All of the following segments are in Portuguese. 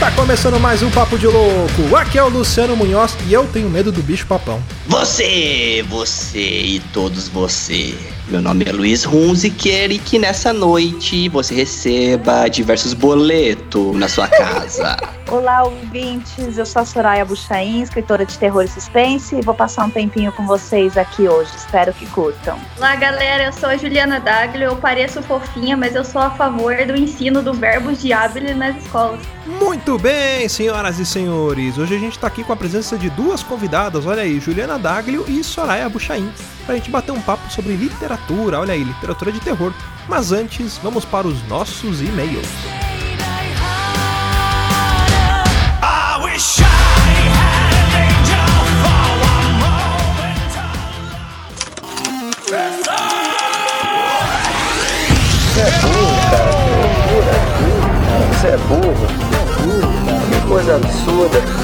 tá começando mais um Papo de Louco. Aqui é o Luciano Munhoz e eu tenho medo do bicho papão. Você, você e todos você. Meu nome é Luiz Runz e quero que nessa noite você receba diversos boletos na sua casa. Olá, ouvintes. Eu sou a Soraya Buchain, escritora de terror e suspense, e vou passar um tempinho com vocês aqui hoje. Espero que curtam. Olá, galera. Eu sou a Juliana Daglio. Eu pareço fofinha, mas eu sou a favor do ensino do verbo diabile nas escolas. Muito bem, senhoras e senhores. Hoje a gente tá aqui com a presença de duas convidadas. Olha aí, Juliana Daglio e Soraya Buchain, pra gente bater um papo sobre literatura. Olha aí, literatura de terror. Mas antes, vamos para os nossos e-mails. Você é burro, cara. É burro. Você é burro. Que coisa absurda.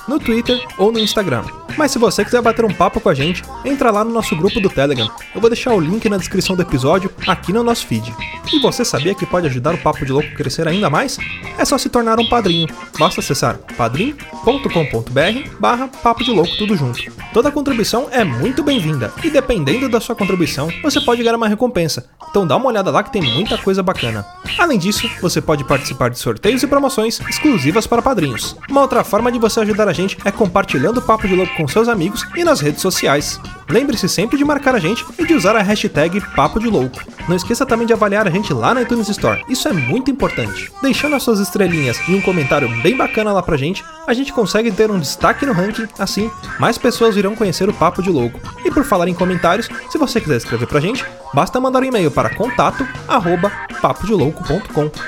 no Twitter ou no Instagram. Mas se você quiser bater um papo com a gente, entra lá no nosso grupo do Telegram. Eu vou deixar o link na descrição do episódio aqui no nosso feed. E você sabia que pode ajudar o Papo de Louco a crescer ainda mais? É só se tornar um padrinho. Basta acessar padrim.com.br barra Papo de Louco tudo junto. Toda contribuição é muito bem-vinda e dependendo da sua contribuição, você pode ganhar uma recompensa. Então dá uma olhada lá que tem muita coisa bacana. Além disso, você pode participar de sorteios e promoções exclusivas para padrinhos. Uma outra forma de você ajudar a gente é compartilhando o Papo de Louco com seus amigos e nas redes sociais. Lembre-se sempre de marcar a gente e de usar a hashtag Papo de Louco. Não esqueça também de avaliar a gente lá na iTunes Store, isso é muito importante. Deixando as suas estrelinhas e um comentário bem bacana lá pra gente, a gente consegue ter um destaque no ranking, assim, mais pessoas irão conhecer o Papo de Louco. E por falar em comentários, se você quiser escrever pra gente, basta mandar um e-mail para contato arroba.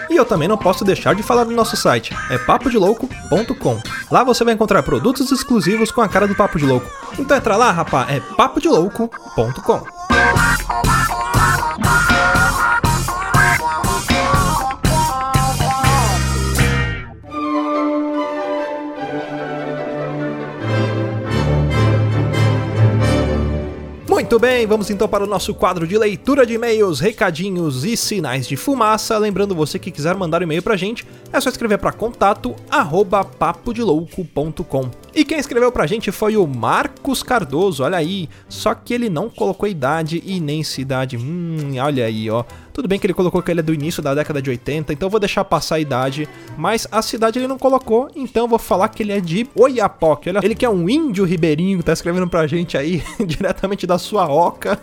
E eu também não posso deixar de falar do nosso site, é papodelouco.com. Lá você vai encontrar produtos exclusivos com a cara do Papo de Louco. Então entra lá, rapá, é papodelouco.com. Muito bem, vamos então para o nosso quadro de leitura de e-mails, recadinhos e sinais de fumaça. Lembrando você que quiser mandar um e-mail pra gente, é só escrever para contato arroba papodelouco.com. E quem escreveu pra gente foi o Marcos Cardoso, olha aí. Só que ele não colocou idade e nem cidade. Hum, olha aí, ó. Tudo bem que ele colocou que ele é do início da década de 80, então vou deixar passar a idade. Mas a cidade ele não colocou, então vou falar que ele é de Oiapoque. Olha, ele que é um índio ribeirinho, tá escrevendo pra gente aí, diretamente da sua oca.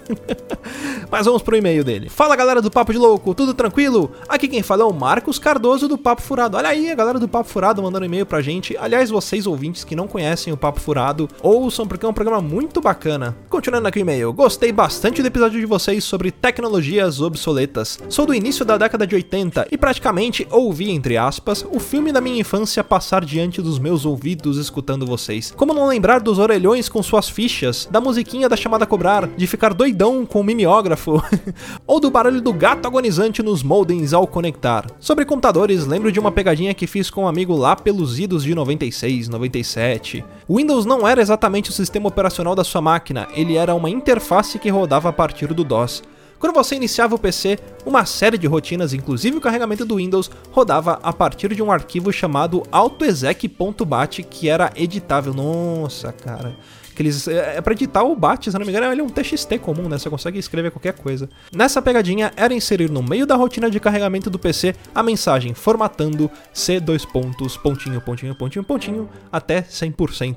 mas vamos pro e-mail dele. Fala galera do Papo de Louco, tudo tranquilo? Aqui quem fala é o Marcos Cardoso do Papo Furado. Olha aí a galera do Papo Furado mandando e-mail pra gente. Aliás, vocês ouvintes que não conhecem o Papo Furado, ouçam porque é um programa muito bacana. Continuando aqui o e-mail, gostei bastante do episódio de vocês sobre tecnologias obsoletas. Sou do início da década de 80 e praticamente ouvi, entre aspas, o filme da minha infância passar diante dos meus ouvidos escutando vocês. Como não lembrar dos orelhões com suas fichas, da musiquinha da chamada cobrar, de ficar doidão com o mimeógrafo, ou do barulho do gato agonizante nos modems ao conectar. Sobre computadores, lembro de uma pegadinha que fiz com um amigo lá pelos idos de 96, 97. O Windows não era exatamente o sistema operacional da sua máquina, ele era uma interface que rodava a partir do DOS. Quando você iniciava o PC, uma série de rotinas, inclusive o carregamento do Windows, rodava a partir de um arquivo chamado autoexec.bat que era editável. Nossa, cara. Aqueles, é, é pra editar o BAT, se não me engano, ele é um TXT comum, né? Você consegue escrever qualquer coisa. Nessa pegadinha, era inserir no meio da rotina de carregamento do PC a mensagem formatando C dois pontos, pontinho, pontinho, pontinho, pontinho, até 100%.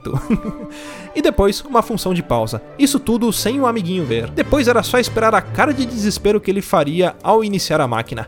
e depois, uma função de pausa. Isso tudo sem o amiguinho ver. Depois era só esperar a cara de desespero que ele faria ao iniciar a máquina.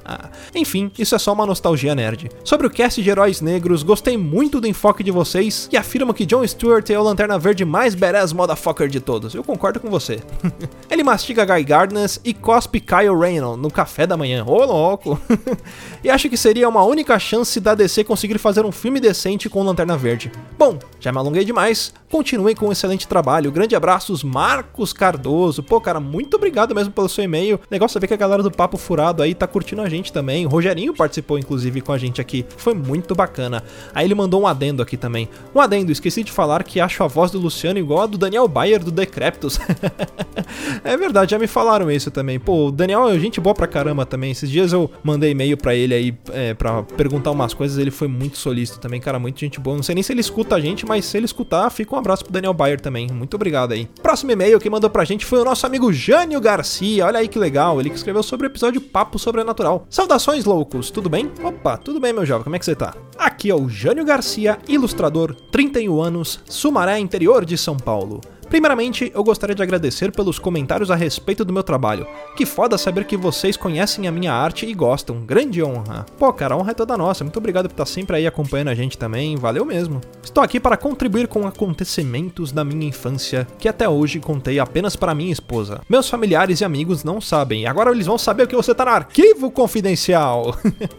Enfim, isso é só uma nostalgia nerd. Sobre o cast de heróis negros, gostei muito do enfoque de vocês e afirmo que John Stewart é o Lanterna Verde mais badass motherfucker de todos. Eu concordo com você. ele mastiga Guy Gardner e cospe Kyle Rayner no café da manhã. Ô, louco! e acho que seria uma única chance da DC conseguir fazer um filme decente com Lanterna Verde. Bom, já me alonguei demais. Continuem com um excelente trabalho. Grande abraços, Marcos Cardoso. Pô, cara, muito obrigado mesmo pelo seu e-mail. Legal saber que a galera do Papo Furado aí tá curtindo a gente também. O Rogerinho participou, inclusive, com a gente aqui. Foi muito bacana. Aí ele mandou um adendo aqui também. Um adendo, esqueci de falar que acho a voz do Luciano igual a do Daniel Bayer do Decreptus. é verdade, já me falaram isso também. Pô, o Daniel é gente boa pra caramba também. Esses dias eu mandei e-mail pra ele aí é, pra perguntar umas coisas. Ele foi muito solícito também, cara, muito gente boa. Não sei nem se ele escuta a gente, mas se ele escutar, fica um abraço pro Daniel Bayer também. Muito obrigado aí. Próximo e-mail que mandou pra gente foi o nosso amigo Jânio Garcia. Olha aí que legal, ele que escreveu sobre o episódio Papo Sobrenatural. Saudações, loucos, tudo bem? Opa, tudo bem, meu jovem, como é que você tá? Aqui é o Jânio Garcia, ilustrador, 31 anos, Sumaré, interior de São Paulo. Primeiramente, eu gostaria de agradecer pelos comentários a respeito do meu trabalho. Que foda saber que vocês conhecem a minha arte e gostam. Grande honra. Pô, cara, a honra é toda nossa. Muito obrigado por estar sempre aí acompanhando a gente também. Valeu mesmo. Estou aqui para contribuir com acontecimentos da minha infância que até hoje contei apenas para minha esposa. Meus familiares e amigos não sabem. Agora eles vão saber que você tá no arquivo confidencial.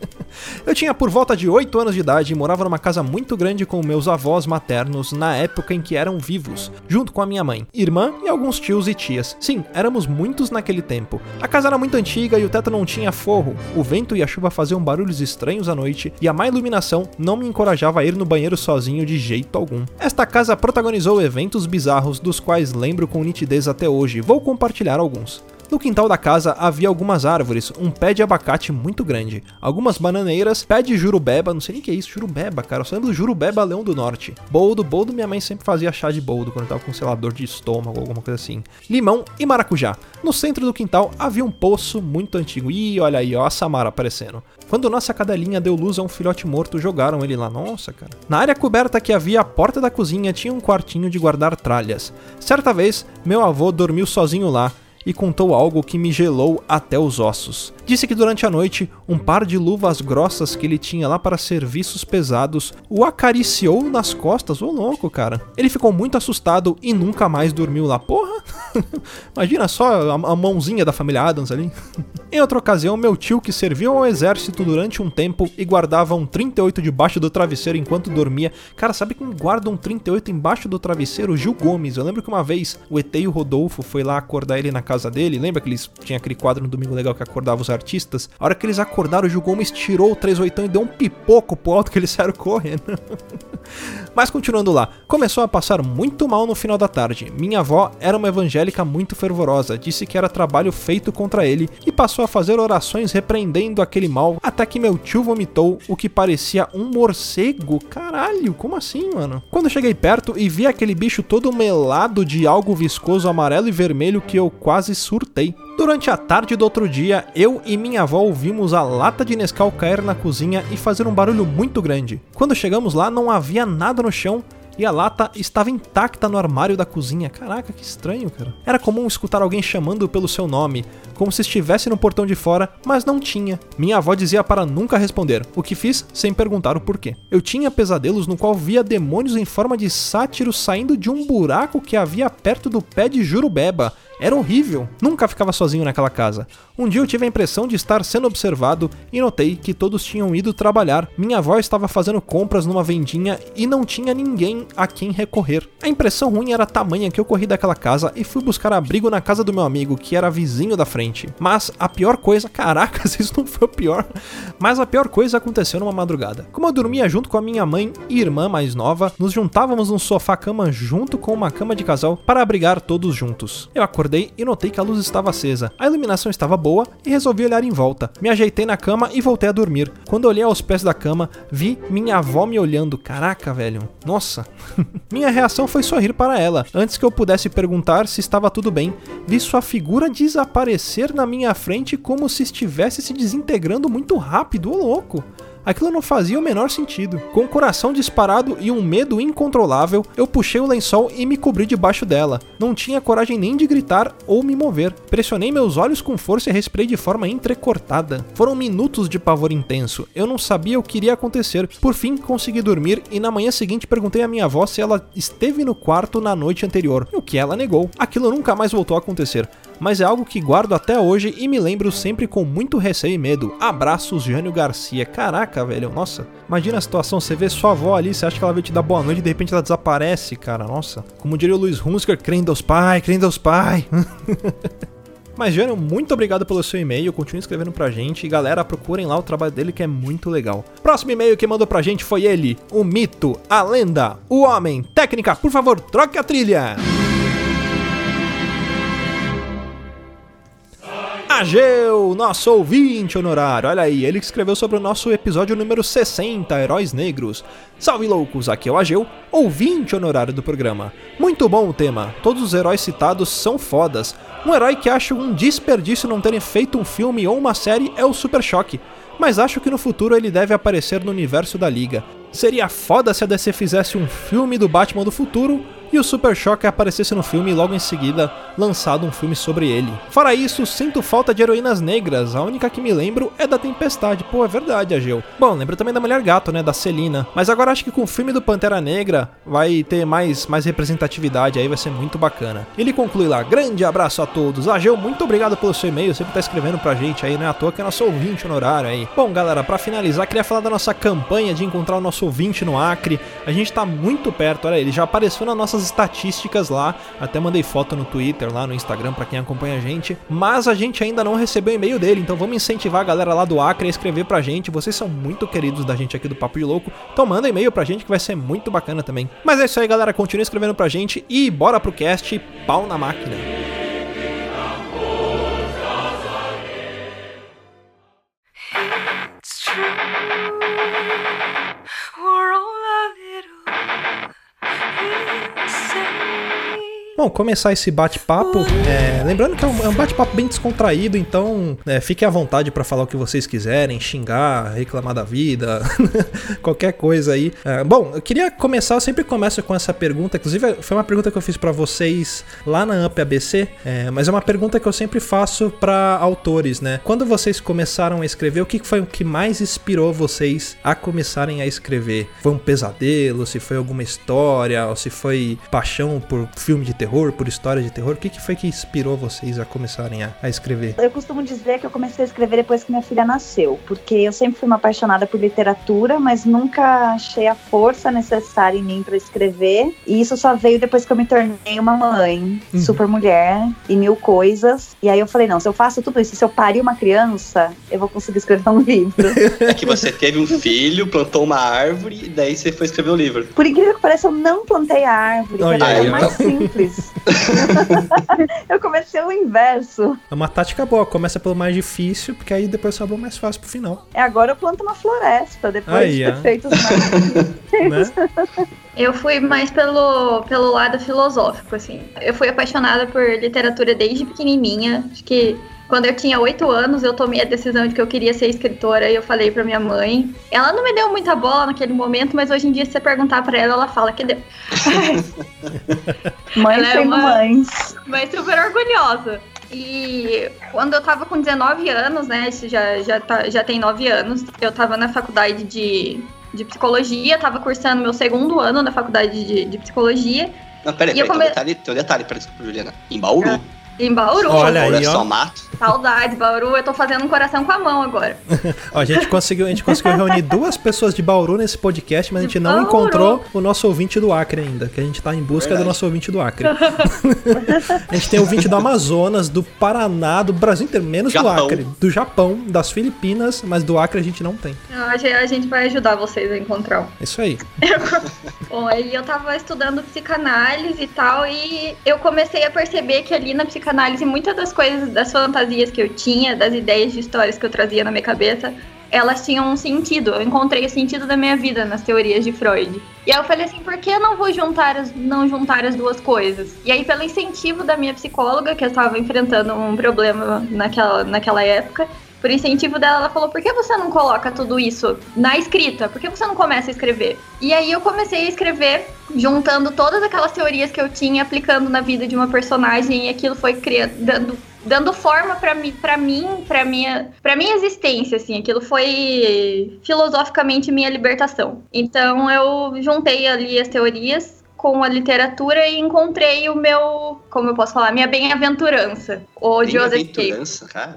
eu tinha por volta de 8 anos de idade e morava numa casa muito grande com meus avós maternos na época em que eram vivos, junto com a minha minha mãe, irmã e alguns tios e tias. Sim, éramos muitos naquele tempo. A casa era muito antiga e o teto não tinha forro. O vento e a chuva faziam barulhos estranhos à noite e a má iluminação não me encorajava a ir no banheiro sozinho de jeito algum. Esta casa protagonizou eventos bizarros dos quais lembro com nitidez até hoje. Vou compartilhar alguns. No quintal da casa havia algumas árvores, um pé de abacate muito grande, algumas bananeiras, pé de jurubeba, não sei nem o que é isso, jurubeba, cara, eu só lembro do jurubeba leão do norte. Boldo, boldo, minha mãe sempre fazia chá de boldo quando tava com, sei de estômago, alguma coisa assim. Limão e maracujá. No centro do quintal havia um poço muito antigo. Ih, olha aí, ó a Samara aparecendo. Quando nossa cadelinha deu luz a um filhote morto, jogaram ele lá. Nossa, cara. Na área coberta que havia a porta da cozinha tinha um quartinho de guardar tralhas. Certa vez, meu avô dormiu sozinho lá e contou algo que me gelou até os ossos. Disse que durante a noite, um par de luvas grossas que ele tinha lá para serviços pesados o acariciou nas costas. Ô louco, cara. Ele ficou muito assustado e nunca mais dormiu lá. Porra! Imagina só a, mãozinha da família Adams ali. em outra ocasião, meu tio, que serviu ao exército durante um tempo e guardava um 38 debaixo do travesseiro enquanto dormia. Cara, sabe quem guarda um 38 embaixo do travesseiro? Gil Gomes. Eu lembro que uma vez o ET e o Rodolfo foi lá acordar ele na casa dele. Lembra que eles tinha aquele quadro no Domingo Legal que acordava os artistas? A hora que eles acordaram, o Gil Gomes tirou o 38 e deu um pipoco pro alto que eles saíram correndo. Mas continuando lá, começou a passar muito mal no final da tarde. Minha avó era uma evangélica muito fervorosa, disse que era trabalho feito contra ele e passou a fazer orações repreendendo aquele mal, até que meu tio vomitou o que parecia um morcego. Caralho, como assim, mano? Quando cheguei perto e vi aquele bicho todo melado de algo viscoso amarelo e vermelho que eu quase surtei. Durante a tarde do outro dia, eu e minha avó ouvimos a lata de Nescau cair na cozinha e fazer um barulho muito grande. Quando chegamos lá, não havia nada no chão e a lata estava intacta no armário da cozinha. Caraca, que estranho, cara. Era comum escutar alguém chamando pelo seu nome, como se estivesse no portão de fora, mas não tinha. Minha avó dizia para nunca responder, o que fiz sem perguntar o porquê. Eu tinha pesadelos no qual via demônios em forma de sátiros saindo de um buraco que havia perto do pé de Jurubeba era horrível. Nunca ficava sozinho naquela casa. Um dia eu tive a impressão de estar sendo observado e notei que todos tinham ido trabalhar. Minha avó estava fazendo compras numa vendinha e não tinha ninguém a quem recorrer. A impressão ruim era tamanha que eu corri daquela casa e fui buscar abrigo na casa do meu amigo, que era vizinho da frente. Mas a pior coisa, caracas, isso não foi o pior. Mas a pior coisa aconteceu numa madrugada. Como eu dormia junto com a minha mãe e irmã mais nova, nos juntávamos num sofá-cama junto com uma cama de casal para abrigar todos juntos. Eu acordei acordei e notei que a luz estava acesa. A iluminação estava boa e resolvi olhar em volta. Me ajeitei na cama e voltei a dormir. Quando olhei aos pés da cama, vi minha avó me olhando. Caraca, velho. Nossa. minha reação foi sorrir para ela. Antes que eu pudesse perguntar se estava tudo bem, vi sua figura desaparecer na minha frente como se estivesse se desintegrando muito rápido, ô louco. Aquilo não fazia o menor sentido. Com o coração disparado e um medo incontrolável, eu puxei o lençol e me cobri debaixo dela. Não tinha coragem nem de gritar ou me mover. Pressionei meus olhos com força e respirei de forma entrecortada. Foram minutos de pavor intenso. Eu não sabia o que iria acontecer. Por fim, consegui dormir e na manhã seguinte perguntei à minha avó se ela esteve no quarto na noite anterior, o que ela negou. Aquilo nunca mais voltou a acontecer mas é algo que guardo até hoje e me lembro sempre com muito receio e medo. Abraços, Jânio Garcia. Caraca, velho, nossa. Imagina a situação, você vê sua avó ali, você acha que ela vai te dar boa noite e de repente ela desaparece, cara, nossa. Como diria o Luiz Hunsker, crendo Deus Pai, crendo Deus Pai. Mas, Jânio, muito obrigado pelo seu e-mail. Continue escrevendo pra gente. E, galera, procurem lá o trabalho dele que é muito legal. Próximo e-mail que mandou pra gente foi ele: o mito, a lenda, o homem. Técnica, por favor, troque a trilha. Ageu, nosso ouvinte honorário. Olha aí, ele que escreveu sobre o nosso episódio número 60, Heróis Negros. Salve loucos, aqui é o Ageu, ouvinte honorário do programa. Muito bom o tema, todos os heróis citados são fodas. Um herói que acho um desperdício não terem feito um filme ou uma série é o Super Choque, mas acho que no futuro ele deve aparecer no universo da Liga. Seria foda se a DC fizesse um filme do Batman do futuro e o Super Shock aparecesse no filme logo em seguida lançado um filme sobre ele. Fora isso, sinto falta de heroínas negras, a única que me lembro é da Tempestade. Pô, é verdade, Ageu. Bom, lembro também da Mulher Gato, né, da Celina. Mas agora acho que com o filme do Pantera Negra vai ter mais, mais representatividade aí, vai ser muito bacana. Ele conclui lá, grande abraço a todos. Ageu, muito obrigado pelo seu e-mail, sempre tá escrevendo pra gente aí, né, à toa que é nosso ouvinte honorário aí. Bom, galera, para finalizar, queria falar da nossa campanha de encontrar o nosso ouvinte no Acre. A gente tá muito perto, olha, ele já apareceu nas nossas estatísticas lá, até mandei foto no Twitter, lá no Instagram para quem acompanha a gente, mas a gente ainda não recebeu o e-mail dele, então vamos incentivar a galera lá do Acre a escrever pra gente. Vocês são muito queridos da gente aqui do Papo de Louco, então manda e-mail pra gente que vai ser muito bacana também. Mas é isso aí, galera, continue escrevendo pra gente e bora pro cast Pau na Máquina. Bom, começar esse bate-papo, é, lembrando que é um, é um bate-papo bem descontraído, então é, fiquem à vontade para falar o que vocês quiserem, xingar, reclamar da vida, qualquer coisa aí. É, bom, eu queria começar, eu sempre começo com essa pergunta, inclusive foi uma pergunta que eu fiz para vocês lá na UP ABC, é, mas é uma pergunta que eu sempre faço para autores, né? Quando vocês começaram a escrever, o que foi o que mais inspirou vocês a começarem a escrever? Foi um pesadelo, se foi alguma história, ou se foi paixão por filme de terror, por história de terror? O que, que foi que inspirou vocês a começarem a, a escrever? Eu costumo dizer que eu comecei a escrever depois que minha filha nasceu, porque eu sempre fui uma apaixonada por literatura, mas nunca achei a força necessária em mim para escrever. E isso só veio depois que eu me tornei uma mãe, Uhum. super mulher e mil coisas. E aí eu falei: não, se eu faço tudo isso, se eu parir uma criança, eu vou conseguir escrever um livro. É que você teve um filho, plantou uma árvore e daí você foi escrever o livro. Por incrível que pareça, eu não plantei a árvore, Olha era aí, o mais simples. eu comecei o inverso. É uma tática boa, começa pelo mais difícil, porque aí depois sobra o mais fácil pro final, É, agora eu planto uma floresta, depois Aí, de ter feito os mais né? Eu fui mais pelo, pelo lado filosófico, assim. Eu fui apaixonada por literatura desde pequenininha. Acho que quando eu tinha oito anos, eu tomei a decisão de que eu queria ser escritora e eu falei pra minha mãe. Ela não me deu muita bola naquele momento, mas hoje em dia, se você perguntar pra ela, ela fala que deu. Mães Ela é sendo uma- mães. mas super orgulhosa. E quando eu tava com 19 anos, né? isso Já, já, tá, já tem 9 anos, eu tava na faculdade de, de psicologia, tava cursando meu segundo ano na faculdade de, de psicologia, Não, peraí, peraí, tem um come- detalhe, tem um detalhe, peraí, desculpa, Juliana. Em Bauru, em Bauru. Olha Bauru aí, é ó. só mato. Saudades, Bauru. Eu tô fazendo um coração com a mão agora. Ó, a gente conseguiu, a gente conseguiu reunir duas pessoas de Bauru nesse podcast, mas a gente não Bauru. encontrou o nosso ouvinte do Acre ainda, que a gente tá em busca do Verdade. nosso ouvinte do Acre. a gente tem ouvinte do Amazonas, do Paraná, do Brasil inteiro, menos do Japão. Acre, do Japão, das Filipinas, mas do Acre a gente não tem. A gente- vai ajudar vocês a encontrar. isso aí. Bom, aí eu tava estudando psicanálise e tal, e eu comecei a perceber que ali na psicanálise, muitas das coisas, das fantasias que eu tinha, das ideias de histórias que eu trazia na minha cabeça, elas tinham um sentido. Eu encontrei o sentido da minha vida nas teorias de Freud. E aí eu falei assim, por que não vou juntar as, não juntar as duas coisas? E aí, pelo incentivo da minha psicóloga, que eu estava enfrentando um problema naquela, naquela época, por incentivo dela, ela falou: por que você não coloca tudo isso na escrita? Por que você não começa a escrever? E aí eu comecei a escrever, juntando todas aquelas teorias que eu tinha, aplicando na vida de uma personagem, e aquilo foi criando, dando dando forma para mim, para mim, para minha, para minha existência, assim. Aquilo foi filosoficamente minha libertação. Então eu juntei ali as teorias com a literatura e encontrei o meu, como eu posso falar, minha bem-aventurança. O Joseph Campbell.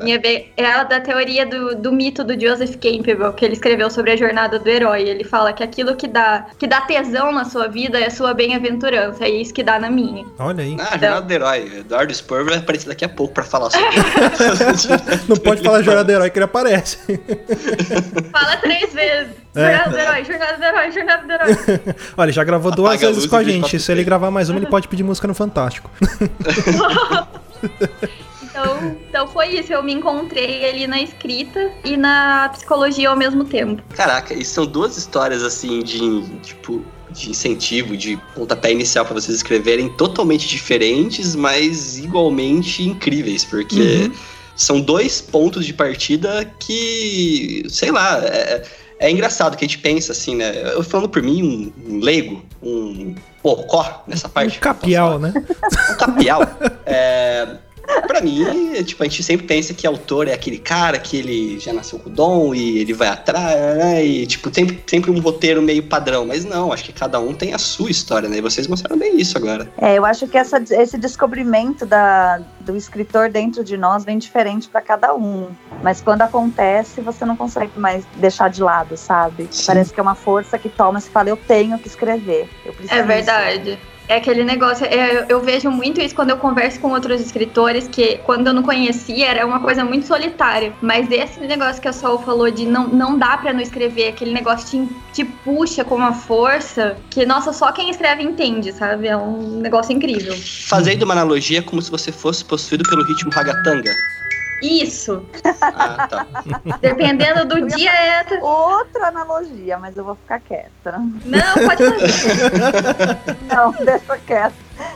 Minha bem, é a da teoria do, do mito do Joseph Campbell, que ele escreveu sobre a jornada do herói. Ele fala que aquilo que dá, que dá tesão na sua vida é a sua bem-aventurança, é isso que dá na minha. Olha aí. Ah, Jornada do Herói. Eduardo Spur vai aparecer daqui a pouco pra falar sobre isso. Não pode falar jornada do herói que ele aparece. Fala três vezes. É. Jornada do herói, jornada do herói, jornada do herói. Olha, ele já gravou duas Apaga vezes com a gente. Se ele gravar mais uma, ele pode pedir música no Fantástico. Então, então foi isso, eu me encontrei ali na escrita e na psicologia ao mesmo tempo. Caraca, e são duas histórias assim de tipo de incentivo, de pontapé inicial pra vocês escreverem totalmente diferentes, mas igualmente incríveis, porque são dois pontos de partida que, sei lá, é, é engraçado que a gente pensa assim, né? Eu falando por mim, um, um leigo, um pocó nessa parte. Um capial, né? um capial. É, pra mim, é, tipo, a gente sempre pensa que autor é aquele cara que ele já nasceu com o dom e ele vai atrás, né? E, tipo, sempre, sempre um roteiro meio padrão. Mas não, acho que cada um tem a sua história, né? E vocês mostraram bem isso agora. É, eu acho que essa- esse descobrimento da, do escritor dentro de nós vem diferente para cada um. Mas quando acontece, você não consegue mais deixar de lado, sabe? Sim. Parece que é uma força que toma e fala, eu tenho que escrever. Eu preciso. É verdade. É aquele negócio, é, eu- eu vejo muito isso quando eu converso com outros escritores, que quando eu não conhecia era uma coisa muito solitária. Mas esse negócio que a Sol falou de não, não dá pra não escrever, aquele negócio te, te puxa com uma força que, nossa, só quem escreve entende, sabe? É um negócio incrível. Fazendo uma analogia como se você fosse possuído pelo ritmo ragatanga. Isso. Ah, tá. Dependendo do dia é. Outra analogia, mas eu vou ficar quieta. Não, pode fazer. Não, deixa quieto.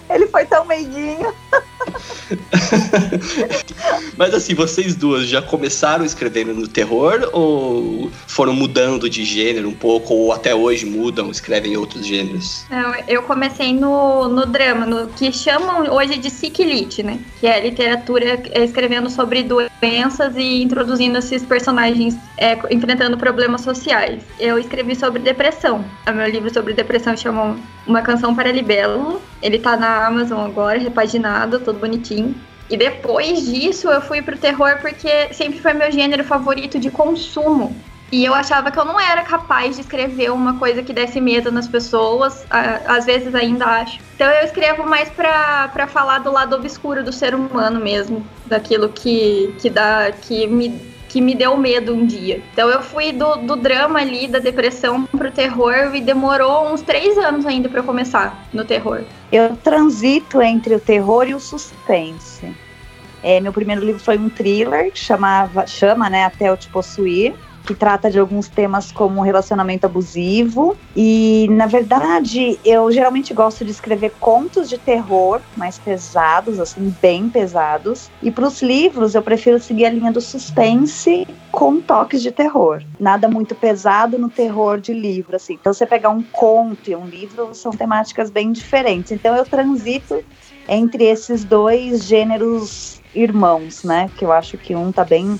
Ele foi tão meiguinho. Mas assim, vocês duas já começaram escrevendo no terror ou foram mudando de gênero um pouco, ou até hoje mudam, escrevem outros gêneros? Não, eu comecei no, no drama, no que chamam hoje de Siklit, né? Que é literatura escrevendo sobre doenças e introduzindo esses personagens é, enfrentando problemas sociais. Eu escrevi sobre depressão. O meu livro sobre depressão chama Uma Canção para Libelo. Ele tá na Amazon agora, repaginado, todo bonitinho. E depois disso eu fui pro terror porque sempre foi meu gênero favorito de consumo. E eu achava que eu não era capaz de escrever uma coisa que desse medo nas pessoas, às vezes ainda acho. Então eu escrevo mais pra, pra falar do lado obscuro do ser humano mesmo, daquilo que, que dá, que me, que me deu medo um dia. Então eu fui do, do drama ali, da depressão pro terror e demorou uns três anos ainda eu começar no terror. Eu transito entre o terror e o suspense. É, meu primeiro livro foi um thriller chamava, chama, né, Até Eu Te Possuir, que trata de alguns temas como relacionamento abusivo. E, na verdade, eu geralmente gosto de escrever contos de terror mais pesados, assim, bem pesados. E para os livros, eu prefiro seguir a linha do suspense com toques de terror. Nada muito pesado no terror de livro, assim. Então, você pegar um conto e um livro, são temáticas bem diferentes. Então, eu transito entre esses dois gêneros irmãos, né? Que eu acho que um tá bem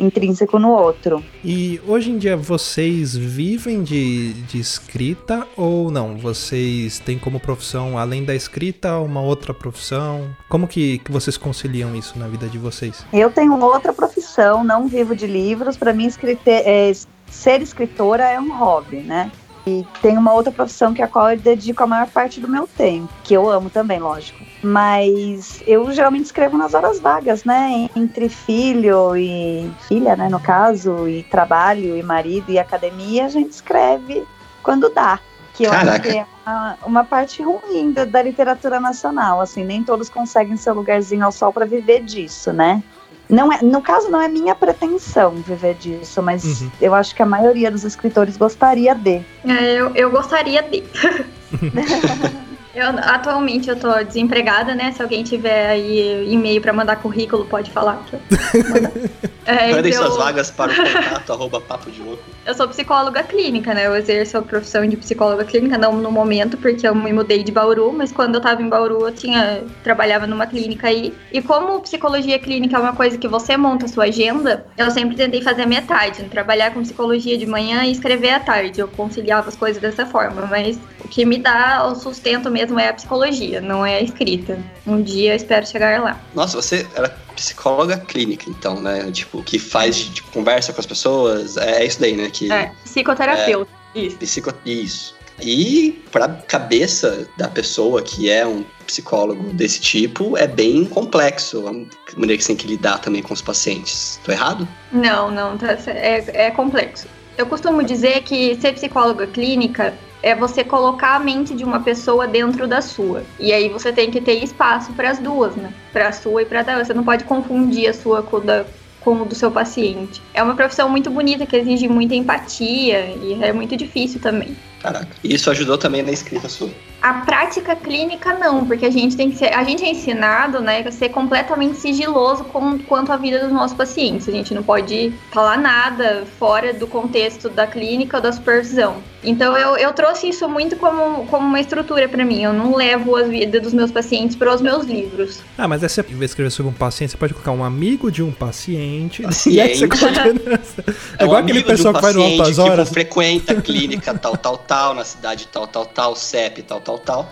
intrínseco no outro. E hoje em dia vocês vivem de, de escrita ou não? Vocês têm como profissão, além da escrita, uma outra profissão? Como que, que vocês conciliam isso na vida de vocês? Eu tenho outra profissão, não vivo de livros. Para mim, escrite- é, ser escritora é um hobby, né? E tem uma outra profissão que é a qual eu dedico a maior parte do meu tempo, que eu amo também, lógico. Mas eu geralmente escrevo nas horas vagas, né? Entre filho e filha, né? No caso, e trabalho, e marido, e academia, a gente escreve quando dá. Que eu acho que é uma, uma parte ruim da, da literatura nacional. Assim, nem todos conseguem seu lugarzinho ao sol para viver disso, né? Não é, no caso, não é minha pretensão viver disso, mas Uhum. eu acho que a maioria dos escritores gostaria de. É, eu, eu gostaria de. Eu, atualmente eu tô desempregada, né? Se alguém tiver aí e-mail pra mandar currículo, pode falar. É, Mandem então, suas vagas para o contato, arroba papo de louco. Eu sou psicóloga clínica, né? Eu exerço a profissão de psicóloga clínica, não no momento, porque eu me mudei de Bauru, mas quando eu tava em Bauru, eu tinha trabalhava numa clínica aí. E como psicologia clínica é uma coisa que você monta a sua agenda, eu sempre tentei fazer a metade, né? trabalhar com psicologia de manhã e escrever à tarde. Eu conciliava as coisas dessa forma, mas o que me dá o sustento mesmo é a psicologia, não é a escrita. Um dia eu espero chegar lá. Nossa, você era psicóloga clínica, então, né? Tipo, que faz, tipo, conversa com as pessoas. É, é isso daí, né? Que É, psicoterapeuta. Isso. Psico... Isso. E pra cabeça da pessoa que é um psicólogo desse tipo, é bem complexo a maneira que você tem que lidar também com os pacientes. Tô errado? Não, não, tá, é, é complexo. Eu costumo dizer que ser psicóloga clínica é você colocar a mente de uma pessoa dentro da sua. E aí você tem que ter espaço para as duas, né? Para a sua e para dela. Você não pode confundir a sua com, da, com o do seu paciente. É uma profissão muito bonita que exige muita empatia e é muito difícil também. Caraca. E isso ajudou também na escrita sua. A prática clínica não, porque a gente tem que ser, a gente é ensinado, né, a ser completamente sigiloso com, quanto à vida dos nossos pacientes. A gente não pode falar nada fora do contexto da clínica ou da supervisão. Então eu, eu trouxe isso muito como, como uma estrutura para mim. Eu não levo a vida dos meus pacientes para os meus livros. Ah, mas em vez de escrever sobre um paciente, você pode colocar um amigo de um paciente. Paciente. E aí você coloca nessa. É igual um aquele de um pessoal que vai no Altas que Horas. frequenta a clínica tal, tal, tal, na cidade tal, tal, tal, CEP tal, tal, tal.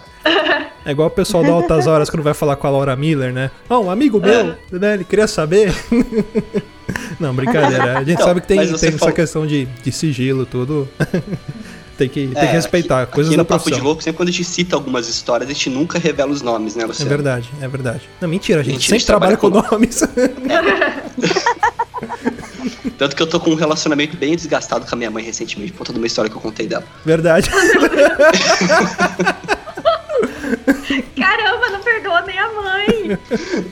É igual o pessoal do Altas Horas quando vai falar com a Laura Miller, né? Ah, um amigo meu, né? Ele queria saber. Não, brincadeira. A gente Não, sabe que tem, tem essa falou- questão de, de sigilo, tudo. tem que, tem É, que respeitar, aqui, coisas aqui da no Papo de profissão. Louco, sempre quando a gente cita algumas histórias, a gente nunca revela os nomes, né, É Luciano? verdade, é verdade. Não, mentira, a gente a sempre gente trabalha com trabalha nomes. Tanto que eu tô com um relacionamento bem desgastado com a minha mãe recentemente, por conta de uma história que eu contei dela. verdade. Caramba, não perdoa nem a mãe.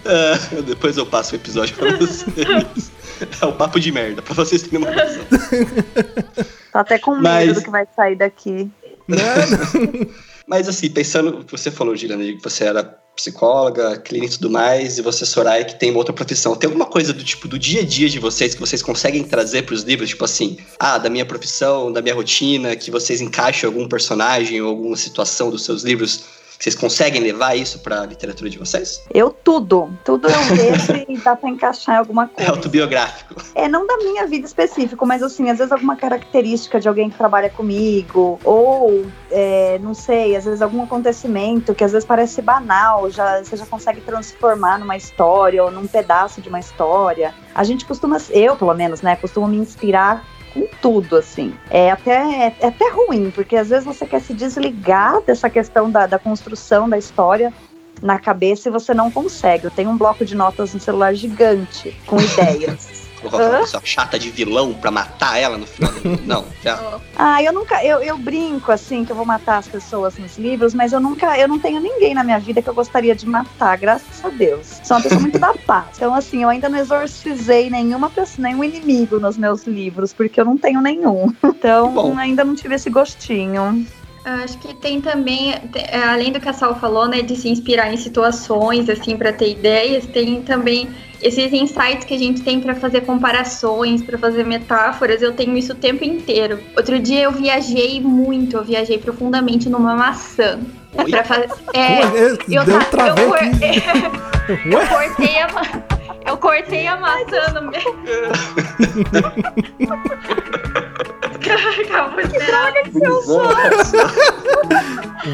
Ah, depois eu passo o episódio pra vocês. É o papo de merda, pra vocês terem uma noção. Tô até com medo Mas- do que vai sair daqui. Mas assim, pensando, você falou, Juliana, que você era psicóloga, clínica e tudo mais, e você, Soraya, que tem uma outra profissão. Tem alguma coisa do tipo do dia a dia de vocês que vocês conseguem trazer pros livros, tipo assim, ah, da minha profissão, da minha rotina, que vocês encaixam algum personagem ou alguma situação dos seus livros, vocês conseguem levar isso pra literatura de vocês? Eu tudo. Tudo eu vejo e dá pra encaixar em alguma É coisa. autobiográfico. É, não da minha vida específica, mas assim, às vezes alguma característica de alguém que trabalha comigo, ou, é, não sei, às vezes algum acontecimento que às vezes parece banal, já, você já consegue transformar numa história ou num pedaço de uma história. A gente costuma, eu pelo menos, né, costumo me inspirar com tudo, assim. É até, é até ruim, porque às vezes você quer se desligar dessa questão da, da construção da história na cabeça e você não consegue. Eu tenho um bloco de notas no celular gigante com ideias. Uma pessoa chata de vilão pra matar ela no final do... Não, já. Ah, eu nunca, eu, eu brinco assim que eu vou matar as pessoas nos livros, mas eu nunca, eu não tenho ninguém na minha vida que eu gostaria de matar, graças a Deus. Sou uma pessoa muito da paz. Então, assim, eu ainda não exorcizei nenhuma pessoa, nenhum inimigo nos meus livros, porque eu não tenho nenhum. Então, ainda não tive esse gostinho. Acho que tem também, é, além do que a Sal falou, né, de se inspirar em situações, assim, para ter ideias, tem também esses insights que a gente tem para fazer comparações, para fazer metáforas. Eu tenho isso o tempo inteiro. Outro dia eu viajei muito, eu viajei profundamente numa maçã. Oi? Pra fazer, é, Ué, eu, deu travei eu, cor- eu cortei a eu cortei a maçã no meio. De esperar.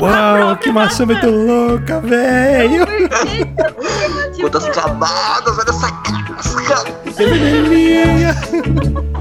Uau, que maçã muito louca, velho! Quantas camadas, olha essa casca! Pequenininha. Eu,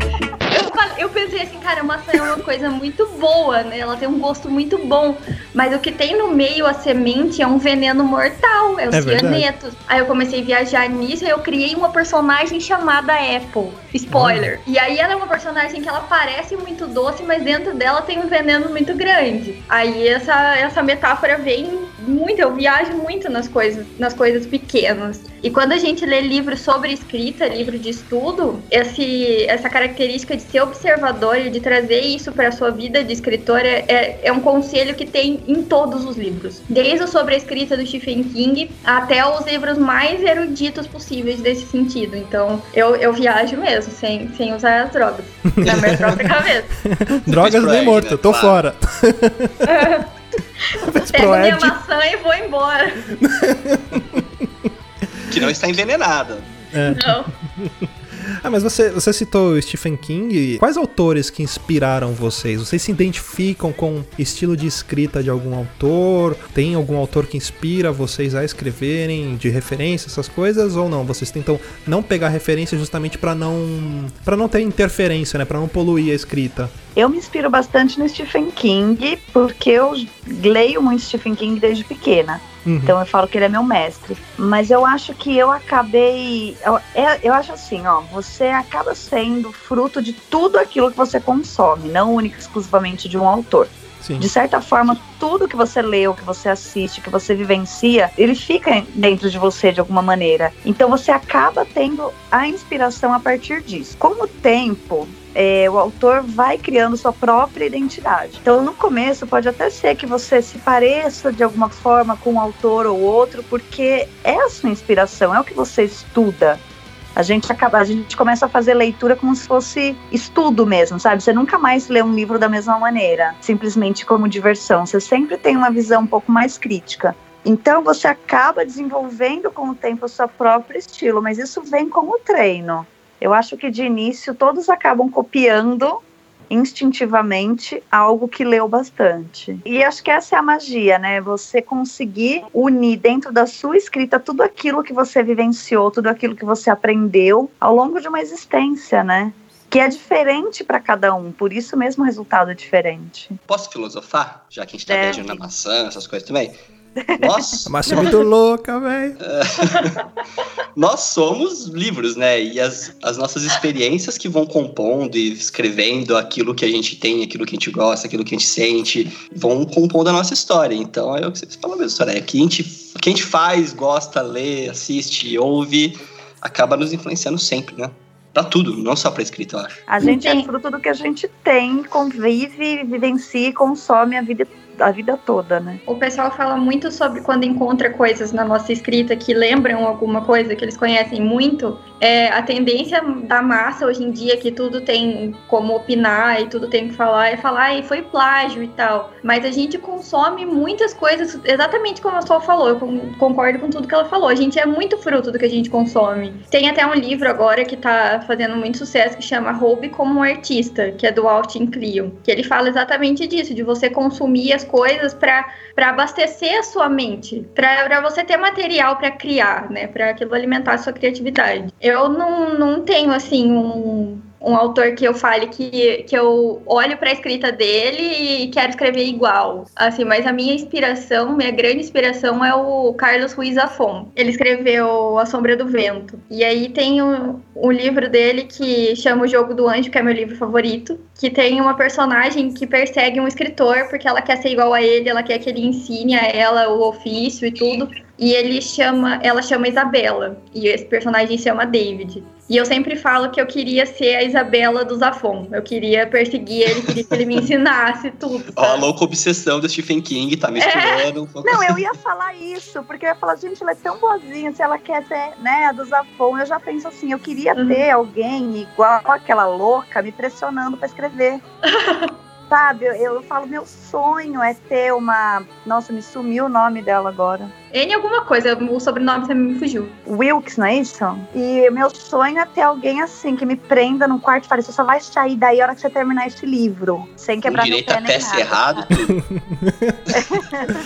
cara, maçã é uma coisa muito boa, né? Ela tem um gosto muito bom. Mas o que tem no meio, a semente, é um veneno mortal. É o É verdade. cianeto. Aí eu comecei a viajar nisso e eu criei uma personagem chamada Apple. Spoiler. E aí ela é uma personagem que ela parece muito doce, mas dentro dela tem um veneno muito grande. Aí essa, essa metáfora vem muito, eu viajo muito nas coisas, nas coisas pequenas. E quando a gente lê livros sobre escrita, livro de estudo, esse, essa característica de ser observador e de trazer isso para a sua vida de escritora é, é um conselho que tem em todos os livros. Desde o sobre a escrita do Stephen King até os livros mais eruditos possíveis desse sentido. Então, eu, eu viajo mesmo, sem, sem usar as drogas. Na minha própria cabeça. Drogas nem Ed, morto, né? tô Claro. fora. Pego pro minha Ed. maçã e vou embora. Que não está envenenada. Não. Ah, mas você, você citou Stephen King. Quais autores que inspiraram vocês? Vocês se identificam com estilo de escrita de algum autor? Tem algum autor que inspira vocês a escreverem, de referência, essas coisas? Ou não? Vocês tentam não pegar referência justamente pra não para não ter interferência, né? Pra não poluir a escrita. Eu me inspiro bastante no Stephen King, porque eu leio muito Stephen King desde pequena. Uhum. Então eu falo que ele é meu mestre. Mas eu acho que eu acabei. Eu, é- eu acho assim, ó, você acaba sendo fruto de tudo aquilo que você consome, não única e exclusivamente de um autor. Sim. De certa forma, tudo que você leu, que você assiste, que você vivencia, ele fica dentro de você de alguma maneira. Então você acaba tendo a inspiração a partir disso. Com o tempo, é, o autor vai criando sua própria identidade. Então, no começo, pode até ser que você se pareça de alguma forma com um autor ou outro, porque é a sua inspiração, é o que você estuda. A gente acaba, a gente começa a fazer leitura como se fosse estudo mesmo, sabe? Você nunca mais lê um livro da mesma maneira, simplesmente como diversão. Você sempre tem uma visão um pouco mais crítica. Então você acaba desenvolvendo com o tempo o seu próprio estilo, mas isso vem com o treino. Eu acho que de início todos acabam copiando instintivamente algo que leu bastante. E acho que essa é a magia, né? Você conseguir unir dentro da sua escrita tudo aquilo que você vivenciou, tudo aquilo que você aprendeu ao longo de uma existência, né? Que é diferente para cada um, por isso mesmo o resultado é diferente. Posso filosofar? Já que a gente tá viajando na maçã, essas coisas também. Nós, Mas você é muito louca, velho. nós somos livros, né? E as, as nossas experiências que vão compondo e escrevendo aquilo que a gente tem, aquilo que a gente gosta, aquilo que a gente sente, vão compondo a nossa história. Então é o que vocês falam mesmo, Soraya. O que a gente, o que a gente faz, gosta, lê, assiste, ouve, acaba nos influenciando sempre, né? Pra tudo, não só pra escrita, eu acho. A gente Sim. é fruto do que a gente tem, convive, vivencia e consome a vida, a vida toda, né? O pessoal fala muito sobre quando encontra coisas na nossa escrita que lembram alguma coisa que eles conhecem muito. É, a tendência da massa hoje em dia, que tudo tem como opinar e tudo tem que falar, é falar, e foi plágio e tal. Mas a gente consome muitas coisas, exatamente como a Sol falou, eu con- concordo com tudo que ela falou. A gente é muito fruto do que a gente consome. Tem até um livro agora que tá fazendo muito sucesso que chama Roube como um Artista, que é do Austin Kleon, que ele fala exatamente disso, de você consumir as coisas para abastecer a sua mente, para você ter material para criar, né, para aquilo alimentar a sua criatividade. Eu não, não tenho assim um um autor que eu fale que, que eu olho para a escrita dele e quero escrever igual. Assim, mas a minha inspiração, minha grande inspiração é o Carlos Ruiz Zafón. Ele escreveu A Sombra do Vento. E aí tem um, um livro dele que chama O Jogo do Anjo, que é meu livro favorito, que tem uma personagem que persegue um escritor porque ela quer ser igual a ele, ela quer que ele ensine a ela o ofício e tudo. E ele chama, ela chama Isabela, e esse personagem se chama David. E eu sempre falo que eu queria ser a Isabela do Zafon. Eu queria perseguir ele, queria que ele me ensinasse tudo. Ó, a louca obsessão do Stephen King, tá misturando um pouco. Não, eu ia falar isso, porque eu ia falar, gente, ela é tão boazinha, se ela quer ser, né, a do Zafon, eu já penso assim, eu queria Uhum. ter alguém igual aquela louca me pressionando pra escrever. Sabe, eu, eu falo, meu sonho é ter uma. Nossa, me sumiu o nome dela agora. N alguma coisa, o sobrenome também me fugiu. Wilkes, não é isso? E meu sonho é ter alguém assim, que me prenda no quarto e fale, você só vai sair daí a hora que você terminar esse livro. Sem Com quebrar meu direito pé a nem pé tudo.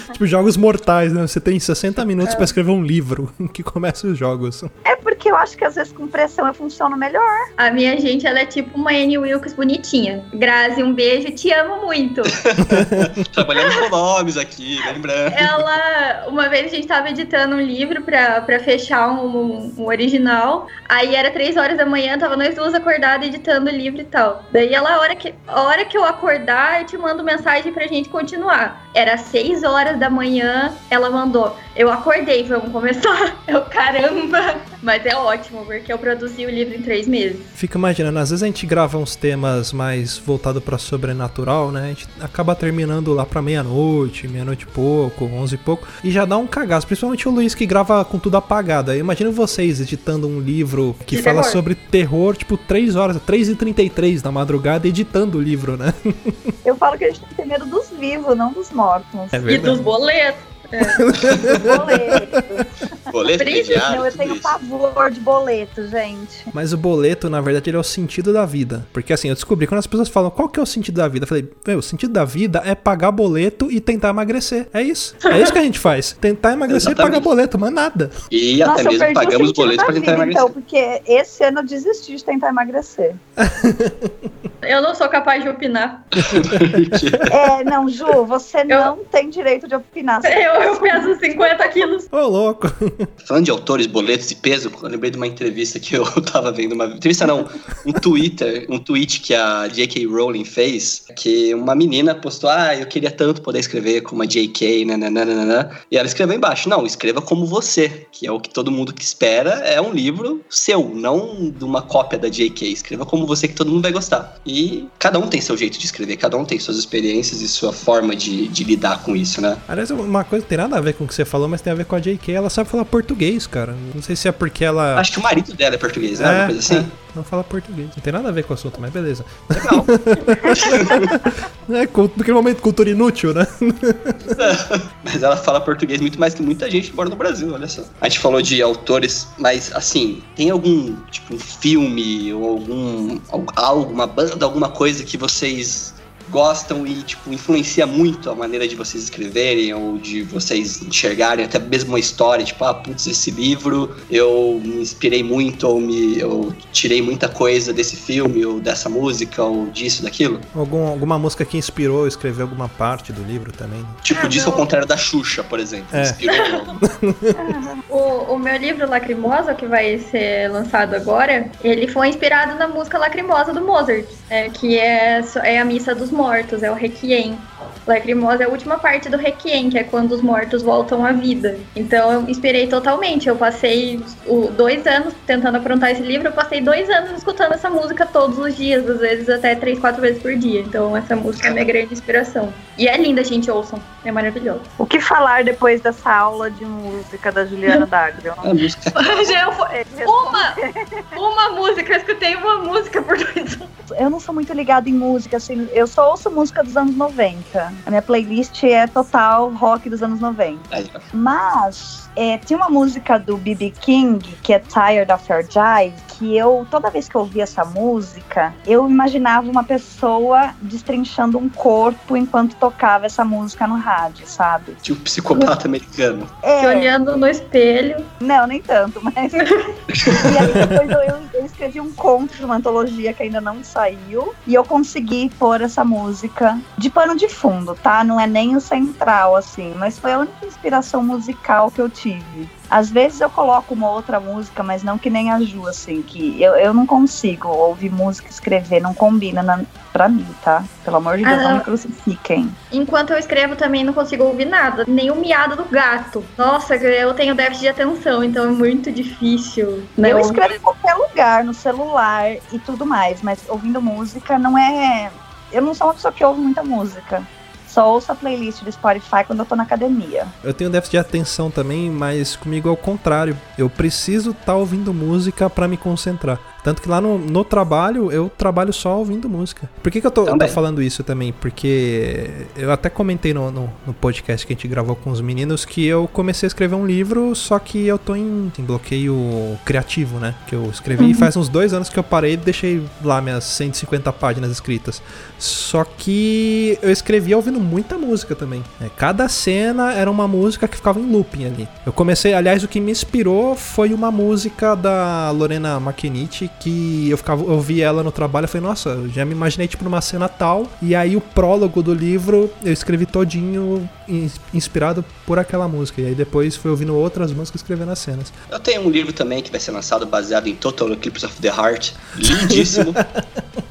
Tipo, jogos mortais, né? Você tem 60 minutos É. pra escrever um livro que começa os jogos. É porque eu acho que às vezes com pressão eu funciono melhor. A minha gente, ela é tipo uma Annie Wilkes bonitinha. Grazi, um beijo, te amo muito. Trabalhando com nomes aqui, lembrando. ela, uma vez gente tava editando um livro pra fechar um, um original. Aí era três horas da manhã, tava nós duas acordadas editando o livro e tal. Daí ela, a hora que, a hora que eu acordar, eu te mando mensagem pra gente continuar. Era seis horas da manhã, ela mandou. Eu acordei, vamos começar. Eu, caramba! Mas é ótimo, porque eu produzi o livro em três meses. Fica imaginando, às vezes a gente grava uns temas mais voltados pra sobrenatural, né? A gente acaba terminando lá pra meia-noite, meia-noite e pouco, onze e pouco, e já dá um cagaço. Principalmente o Luiz que grava com tudo apagado. Aí imagina vocês editando um livro que De fala terror. sobre terror, tipo, 3 horas, 3 e 33 da madrugada, editando o livro, né? Eu falo que a gente tem que ter medo dos vivos, não dos mortos. É E dos boletos. Boletos. Boleto Príncipe, crediário, Não, eu tenho pavor de boleto, gente. Mas o boleto, na verdade, ele é o sentido da vida. Porque assim, eu descobri quando as pessoas falam qual que é o sentido da vida, eu falei, meu, o sentido da vida é pagar boleto e tentar emagrecer. É isso. É isso que a gente faz. Tentar emagrecer e pagar boleto, mas nada. E Nossa, até mesmo pagamos da pra tentar vida, emagrecer. então, porque esse ano eu desisti de tentar emagrecer. Eu não sou capaz de opinar. É, não, Ju, você Eu- não tem direito de opinar. Eu, eu peso 50 quilos. Ô, louco. Falando de autores, boletos e peso, eu lembrei de uma entrevista que eu tava vendo, uma entrevista não, um Twitter, um tweet que a J.K. Rowling fez, que uma menina postou, ah, eu queria tanto poder escrever como a J.K., nananana, e ela escreveu embaixo, não, escreva como você, que é o que todo mundo que espera, é um livro seu, não de uma cópia da J.K., escreva como você que todo mundo vai gostar. E cada um tem seu jeito de escrever, cada um tem suas experiências e sua forma de, de lidar com isso, né? Aliás, uma coisa tem nada a ver com o que você falou, mas tem a ver com a JK. Ela sabe falar português, cara. Não sei se é porque ela. Acho que o marido dela é português, né? Uma coisa assim. é, não fala português. Não tem nada a ver com o assunto, mas beleza. Legal. É, naquele momento, cultura inútil, né? Mas ela fala português muito mais que muita gente que mora no Brasil, olha só. A gente falou de autores, mas assim, tem algum, tipo, um filme ou algum al- algo, uma banda, alguma coisa que vocês gostam e, tipo, influencia muito a maneira de vocês escreverem ou de vocês enxergarem até mesmo uma história, tipo, ah, putz, esse livro eu me inspirei muito ou me, eu tirei muita coisa desse filme ou dessa música ou disso, daquilo. Algum, alguma música que inspirou escrever alguma parte do livro também. né? Tipo, Ah, disso ao não. contrário da Xuxa, por exemplo. É. Inspirou O, o meu livro Lacrimosa, que vai ser lançado agora, ele foi inspirado na música Lacrimosa do Mozart, é, que é, é a Missa dos Mortos, é o Requiem. Lacrimosa é a última parte do Requiem, que é quando os mortos voltam à vida. Então eu inspirei totalmente. Eu passei o- dois anos tentando aprontar esse livro, eu passei dois anos escutando essa música todos os dias, às vezes até três, quatro vezes por dia. Então essa música é minha grande inspiração. E é linda, gente, ouçam. É maravilhoso. O que falar depois dessa aula de música da Juliana D'Aglio? responde- Uma, uma música, eu escutei uma música por dois anos. Eu não sou muito ligada em música, assim, eu só ouço música dos anos 90. A minha playlist é total rock dos anos 90. Aí, ó. Mas é, tinha uma música do B.B. King, que é Tired of Your Jive, que eu, toda vez que eu ouvia essa música, eu imaginava uma pessoa destrinchando um corpo enquanto tocava essa música no rádio, sabe? Tipo psicopata americano. É, olhando no espelho. não, nem tanto, mas. e aí depois eu, eu- eu escrevi um conto de uma antologia que ainda não saiu. E eu consegui pôr essa música de pano de fundo, tá? Não é nem o central, assim. Mas foi a única inspiração musical que eu tive. Às vezes eu coloco uma outra música, mas não que nem a Ju, assim, que eu, eu não consigo ouvir música e escrever, não combina na, pra mim, tá? Pelo amor de Deus, Ah, não não. me crucifiquem. Enquanto eu escrevo também não consigo ouvir nada, nem o miado do gato. Nossa, eu tenho déficit de atenção, então é muito difícil. Eu escrevo em qualquer lugar, no celular e tudo mais, mas ouvindo música não é. Eu não sou uma pessoa que ouve muita música. Só ouço a playlist do Spotify quando eu tô na academia. Eu tenho déficit de atenção também, mas comigo é o contrário. Eu preciso estar ouvindo música pra me concentrar. Tanto que lá no, no trabalho, eu trabalho só ouvindo música. Por que, que eu, tô, tô falando isso também? Porque eu até comentei no, no, no podcast que a gente gravou com os meninos que eu comecei a escrever um livro, só que eu tô em, em bloqueio criativo, né? Que eu escrevi faz uns dois anos que eu parei e deixei lá minhas 150 páginas escritas. Só que eu escrevia ouvindo muita música também. né? Cada cena era uma música que ficava em looping ali. Eu comecei, aliás, o que me inspirou foi uma música da Lorena McKennitt que eu ficava, eu vi ela no trabalho e falei, nossa, eu já me imaginei tipo numa cena tal. E aí o prólogo do livro eu escrevi todinho ins- inspirado por aquela música. E aí depois fui ouvindo outras músicas escrevendo as cenas. Eu tenho um livro também que vai ser lançado baseado em Total Eclipse of the Heart. Lindíssimo.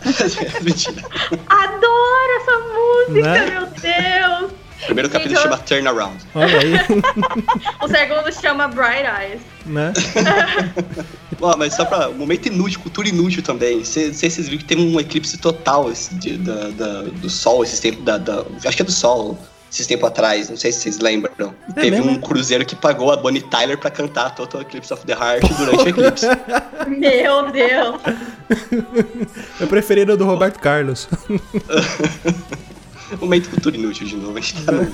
Mentira. Adoro essa música, Né? meu Deus! O primeiro capítulo Gente, chama Turnaround. Olha aí, O segundo chama Bright Eyes. né? Ó, mas só pra. Um momento inútil, cultura inútil também. Não sei se vocês viram que teve um eclipse total esse dia da, da- do Sol esses tempos. Da, da- acho que é do Sol. Esses tempos atrás, não sei se vocês lembram. É teve mesmo, um cruzeiro que pagou a Bonnie Tyler pra cantar Total Eclipse of the Heart durante o eclipse. Meu Deus! Eu preferi o do Roberto Carlos. Momento cultura inútil de novo. A gente tá no,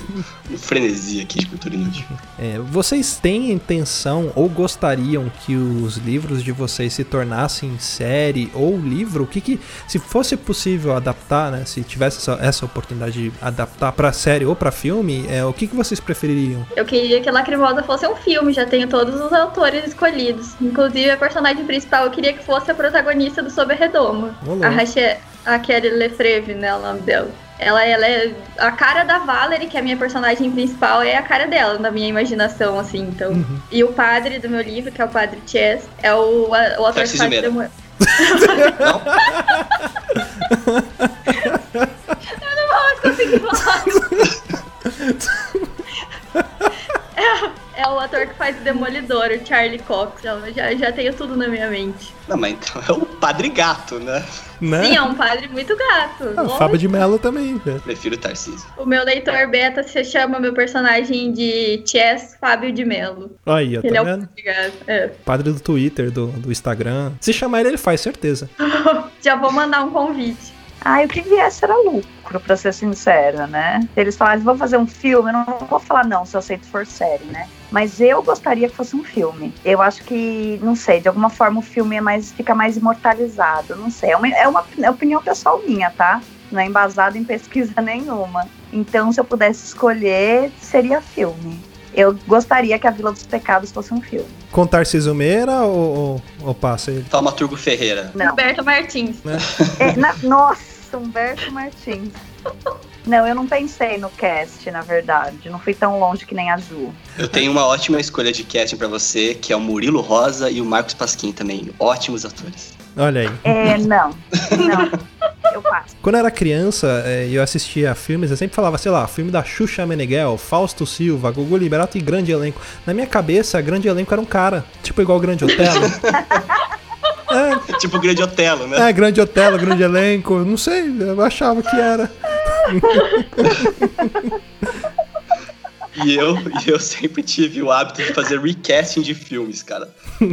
no frenesi aqui de cultura inútil. É, vocês têm intenção ou gostariam que os livros de vocês se tornassem série ou livro? O que que, se fosse possível adaptar, né? Se tivesse essa, essa oportunidade de adaptar pra série ou pra filme, é, o que que vocês prefeririam? Eu queria que Lacrimosa fosse um filme, já tenho todos os autores escolhidos. Inclusive a personagem principal, eu queria que fosse a protagonista do Sob a Redoma. Ô, louco. A Rachel, a Kelly Lefreve, né, o nome dela. Ela, ela é a cara da Valerie, que é a minha personagem principal, é a cara dela, na minha imaginação, assim, então. Uhum. E o padre do meu livro, que é o padre Chess, é o, a- o ator que faz Não? Eu não vou mais conseguir falar. É, é o ator que faz o Demolidor, o Charlie Cox. Então, eu já, já tenho tudo na minha mente. Não, mas então é o Padre Gato, né? Né? Sim, é um padre muito gato. Ah, o. Fábio de Mello também, velho. Prefiro o Tarcísio. O meu leitor beta se chama meu personagem de Chess Fábio de Mello. Aí, ó, Ele tá é o vendo? padre gato. É. Padre do Twitter, do, do Instagram. Se chamar ele, ele faz, certeza. Já vou mandar um convite. Ah, o que viesse era lucro, pra ser sincera, né? Se eles falassem, vou fazer um filme, eu não vou falar não se eu aceito for série, né? Mas eu gostaria que fosse um filme. Eu acho que, não sei, de alguma forma o filme é mais, fica mais imortalizado. Não sei, é uma, é uma é opinião pessoal minha, tá? Não é embasada em pesquisa nenhuma. Então, se eu pudesse escolher, seria filme. Eu gostaria que a Vila dos Pecados fosse um filme. Com Tarcísio Meira ou, ou, ou passa ele? Taumaturgo Ferreira. Não. Roberto Martins. É, na- nossa, Humberto Martins. Não, eu não pensei no cast, na verdade. Não fui tão longe que nem a Ju. Eu tenho uma ótima escolha de casting pra você, que é o Murilo Rosa e o Marcos Pasquim também. Ótimos atores. Olha aí. É, não. Não. Eu passo. Quando eu era criança é, e eu assistia filmes, eu sempre falava, sei lá, filme da Xuxa Meneghel, Fausto Silva, Gugu Liberato e Grande Elenco. Na minha cabeça, Grande Elenco era um cara, tipo igual o Grande Otelo. é, tipo o Grande Otelo, né? é, Grande Otelo, Grande Elenco, não sei, eu achava que era. E eu, e eu sempre tive o hábito de fazer recasting de filmes, cara.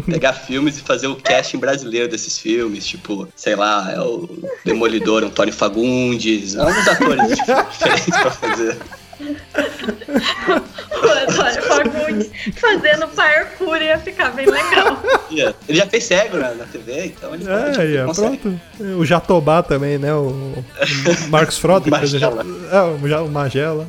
Pegar filmes e fazer o casting brasileiro desses filmes, tipo, sei lá, é o Demolidor, Antônio Fagundes, alguns atores diferentes pra fazer. O Antônio Fagundes fazendo parkour ia ficar bem legal. Yeah. Ele já fez cego na, na TV, então ele pode, É, é, consegue. pronto. O Jatobá também, né? O, o Marcos Frota, que fez o Ja- Magela. é, o Magela.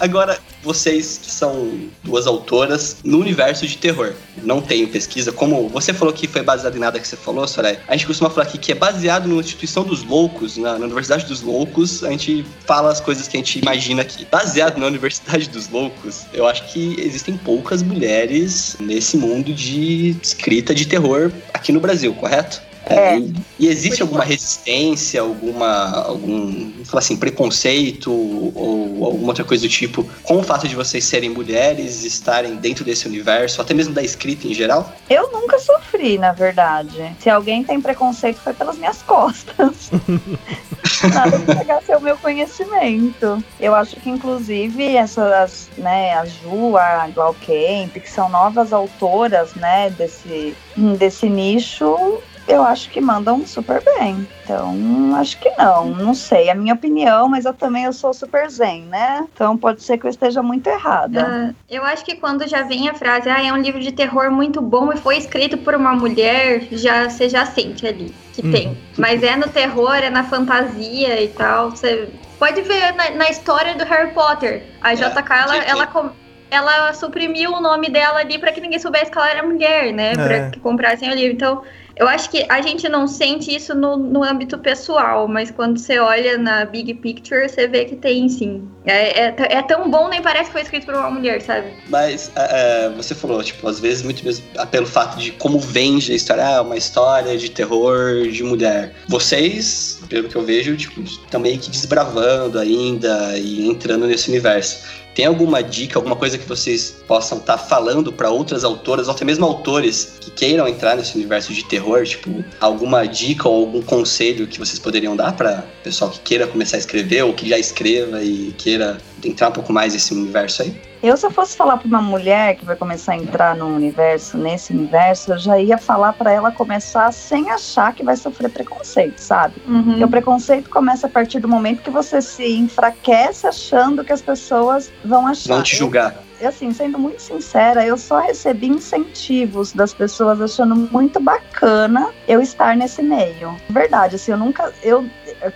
Agora, vocês que são duas autoras no universo de terror, não tenho pesquisa, como você falou que foi baseado em nada que você falou, Soraya, a gente costuma falar aqui que é baseado na instituição dos loucos, na, na Universidade dos Loucos, a gente fala as coisas que a gente imagina aqui. Baseado na Universidade dos Loucos, eu acho que existem poucas mulheres nesse mundo de escrita de terror aqui no Brasil, correto? É. e, e existe alguma resistência, alguma, algum, falar assim, preconceito ou alguma outra coisa do tipo com o fato de vocês serem mulheres, estarem dentro desse universo, até mesmo da escrita em geral? Eu nunca sofri, na verdade. Se alguém tem preconceito, foi pelas minhas costas. Nada de ser o meu conhecimento. Eu acho que, inclusive, essas, né, a Ju, a Glaucamp, que são novas autoras, né, desse, desse nicho, eu acho que mandam super bem. Então, acho que não. Não sei, é a minha opinião, mas eu também eu sou super zen, né? Então pode ser que eu esteja muito errada. Ah, eu acho que quando já vem a frase, ah, é um livro de terror muito bom e foi escrito por uma mulher, já você já sente ali que Uhum. tem. Mas é no terror, é na fantasia e tal. Você pode ver na, na história do Harry Potter. A É, JK, ela, JK. ela, com- ela suprimiu o nome dela ali pra que ninguém soubesse que ela era mulher, né? É. Pra que comprassem o livro. Então, Eu acho que a gente não sente isso no, no âmbito pessoal, mas quando você olha na big picture, você vê que tem sim. É, é, é tão bom, nem parece que foi escrito por uma mulher, sabe? Mas é, é, você falou, tipo, às vezes muito mesmo pelo fato de como vende a história, ah, uma história de terror de mulher. Vocês, pelo que eu vejo, tipo, meio que desbravando ainda e entrando nesse universo. Tem alguma dica, alguma coisa que vocês possam estar tá falando para outras autoras, ou até mesmo autores que queiram entrar nesse universo de terror? Tipo, alguma dica ou algum conselho que vocês poderiam dar para pessoal que queira começar a escrever ou que já escreva e queira entrar um pouco mais nesse universo aí? Eu, se eu fosse falar para uma mulher que vai começar a entrar no universo, nesse universo, eu já ia falar para ela começar sem achar que vai sofrer preconceito, sabe? Uhum. Porque o preconceito começa a partir do momento que você se enfraquece achando que as pessoas vão achar. Vão te julgar assim, sendo muito sincera, eu só recebi incentivos das pessoas achando muito bacana eu estar nesse meio. Verdade, assim, eu nunca, eu,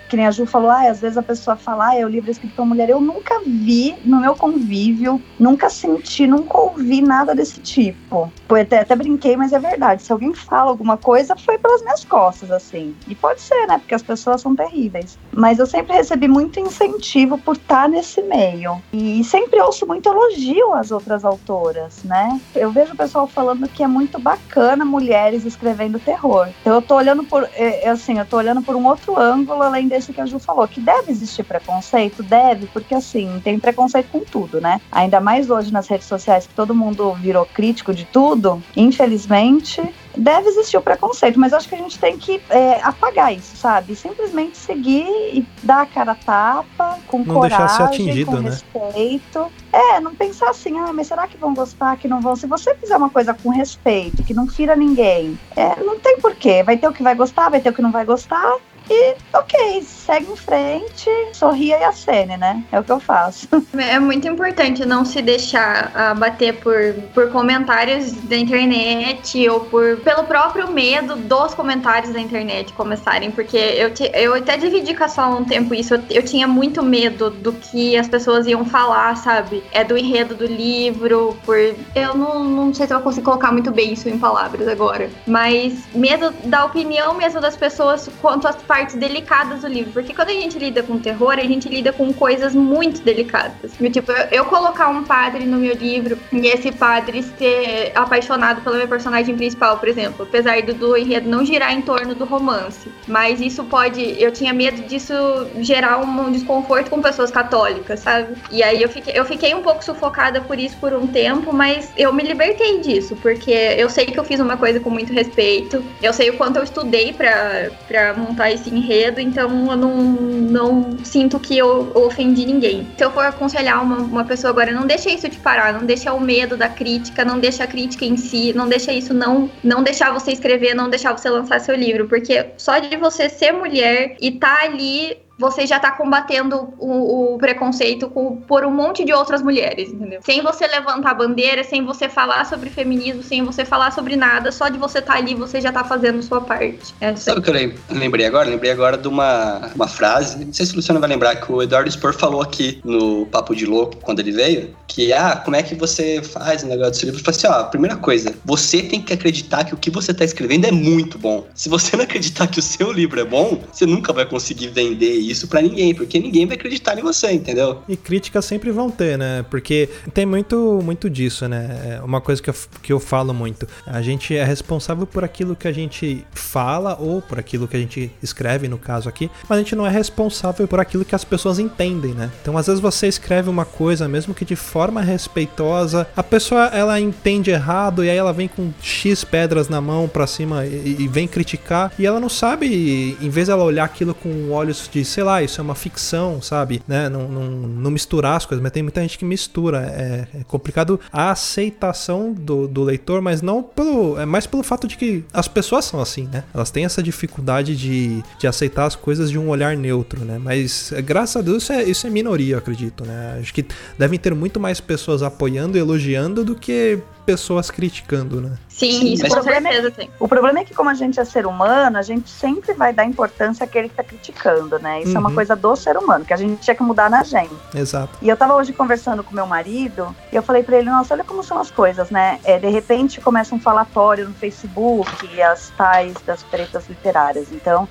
que nem a Ju falou, ah, às vezes a pessoa fala, ah, é o livro escrito por mulher. Eu nunca vi no meu convívio, nunca senti, nunca ouvi nada desse tipo. Até, até brinquei, mas é verdade. Se alguém fala alguma coisa, foi pelas minhas costas, assim. E pode ser, né? Porque as pessoas são terríveis. Mas eu sempre recebi muito incentivo por estar nesse meio. E sempre ouço muito elogio às outras autoras, né? Eu vejo o pessoal falando que é muito bacana mulheres escrevendo terror. Então eu tô olhando por, é, é assim, eu tô olhando por um outro ângulo além desse que a Ju falou, que deve existir preconceito, deve, porque assim, tem preconceito com tudo, né? Ainda mais hoje nas redes sociais que todo mundo virou crítico de tudo, infelizmente, deve existir o preconceito, mas acho que a gente tem que é, apagar isso, sabe? Simplesmente seguir e dar a cara a tapa, com não coragem, atingido, com né? respeito. É, não pensar assim, ah, mas será que vão gostar, que não vão? Se você fizer uma coisa com respeito, que não fira ninguém, é, não tem porquê. Vai ter o que vai gostar, vai ter o que não vai gostar. E ok, segue em frente, sorria e acene, né? É o que eu faço. É muito importante não se deixar abater por, por comentários da internet ou por pelo próprio medo dos comentários da internet começarem. Porque eu, te, eu até dividi com a Sol um tempo isso. Eu, eu tinha muito medo do que as pessoas iam falar, sabe? É do enredo do livro, por. Eu não, não sei se eu consigo colocar muito bem isso em palavras agora. Mas medo da opinião mesmo das pessoas quanto às partes delicadas do livro. Porque quando a gente lida com terror, a gente lida com coisas muito delicadas. Tipo, eu, eu colocar um padre no meu livro e esse padre ser apaixonado pela minha personagem principal, por exemplo, apesar do, do enredo não girar em torno do romance. Mas isso pode. Eu tinha medo disso gerar um desconforto com pessoas católicas, sabe? E aí eu fiquei, eu fiquei um pouco sufocada por isso por um tempo, mas eu me libertei disso, porque eu sei que eu fiz uma coisa com muito respeito, eu sei o quanto eu estudei para montar esse esse enredo, então eu não, não sinto que eu, ofendi ninguém. Se eu for aconselhar uma, uma pessoa agora, não deixa isso te parar, não deixa o medo da crítica, não deixa a crítica em si, não deixa isso não, não deixar você escrever, não deixar você lançar seu livro, porque só de você ser mulher e tá ali você já tá combatendo o, o preconceito com, por um monte de outras mulheres, entendeu? Sem você levantar bandeira, sem você falar sobre feminismo, sem você falar sobre nada, só de você estar tá ali, você já tá fazendo sua parte. É Sabe o que eu lembrei agora? Lembrei agora de uma, uma frase, não sei se o Luciano vai lembrar, que o Eduardo Spor falou aqui no Papo de Louco, quando ele veio, que, ah, como é que você faz o negócio do seu livro? Eu falei assim, ó, primeira coisa, você tem que acreditar que o que você tá escrevendo é muito bom. Se você não acreditar que o seu livro é bom, você nunca vai conseguir vender isso para ninguém, porque ninguém vai acreditar em você, entendeu? E críticas sempre vão ter, né? Porque tem muito, muito disso, né? É uma coisa que eu, que eu falo muito. A gente é responsável por aquilo que a gente fala ou por aquilo que a gente escreve, no caso aqui, mas a gente não é responsável por aquilo que as pessoas entendem, né? Então, às vezes você escreve uma coisa, mesmo que de forma respeitosa, a pessoa ela entende errado e aí ela vem com X pedras na mão pra cima e, e vem criticar e ela não sabe, em vez dela olhar aquilo com olhos de, sei lá, isso é uma ficção, sabe? Né? Não, não, não misturar as coisas, mas tem muita gente que mistura. É, é complicado a aceitação do, do, leitor, mas não pelo. É mais pelo fato de que as pessoas são assim, né? Elas têm essa dificuldade de, de aceitar as coisas de um olhar neutro, né? Mas graças a Deus isso é, isso é minoria, acredito, né? Acho que devem ter muito mais pessoas apoiando elogiando do que pessoas criticando, né? Sim, Sim, isso com certeza tem. O problema é que, como a gente é ser humano, a gente sempre vai dar importância àquele que tá criticando, né? Isso é uma Uhum. coisa do ser humano, que a gente tinha que mudar na gente. Exato. E eu tava hoje conversando com meu marido e eu falei pra ele, nossa, olha como são as coisas, né? É, de repente começa um falatório no Facebook e as tais das pretas literárias. Então,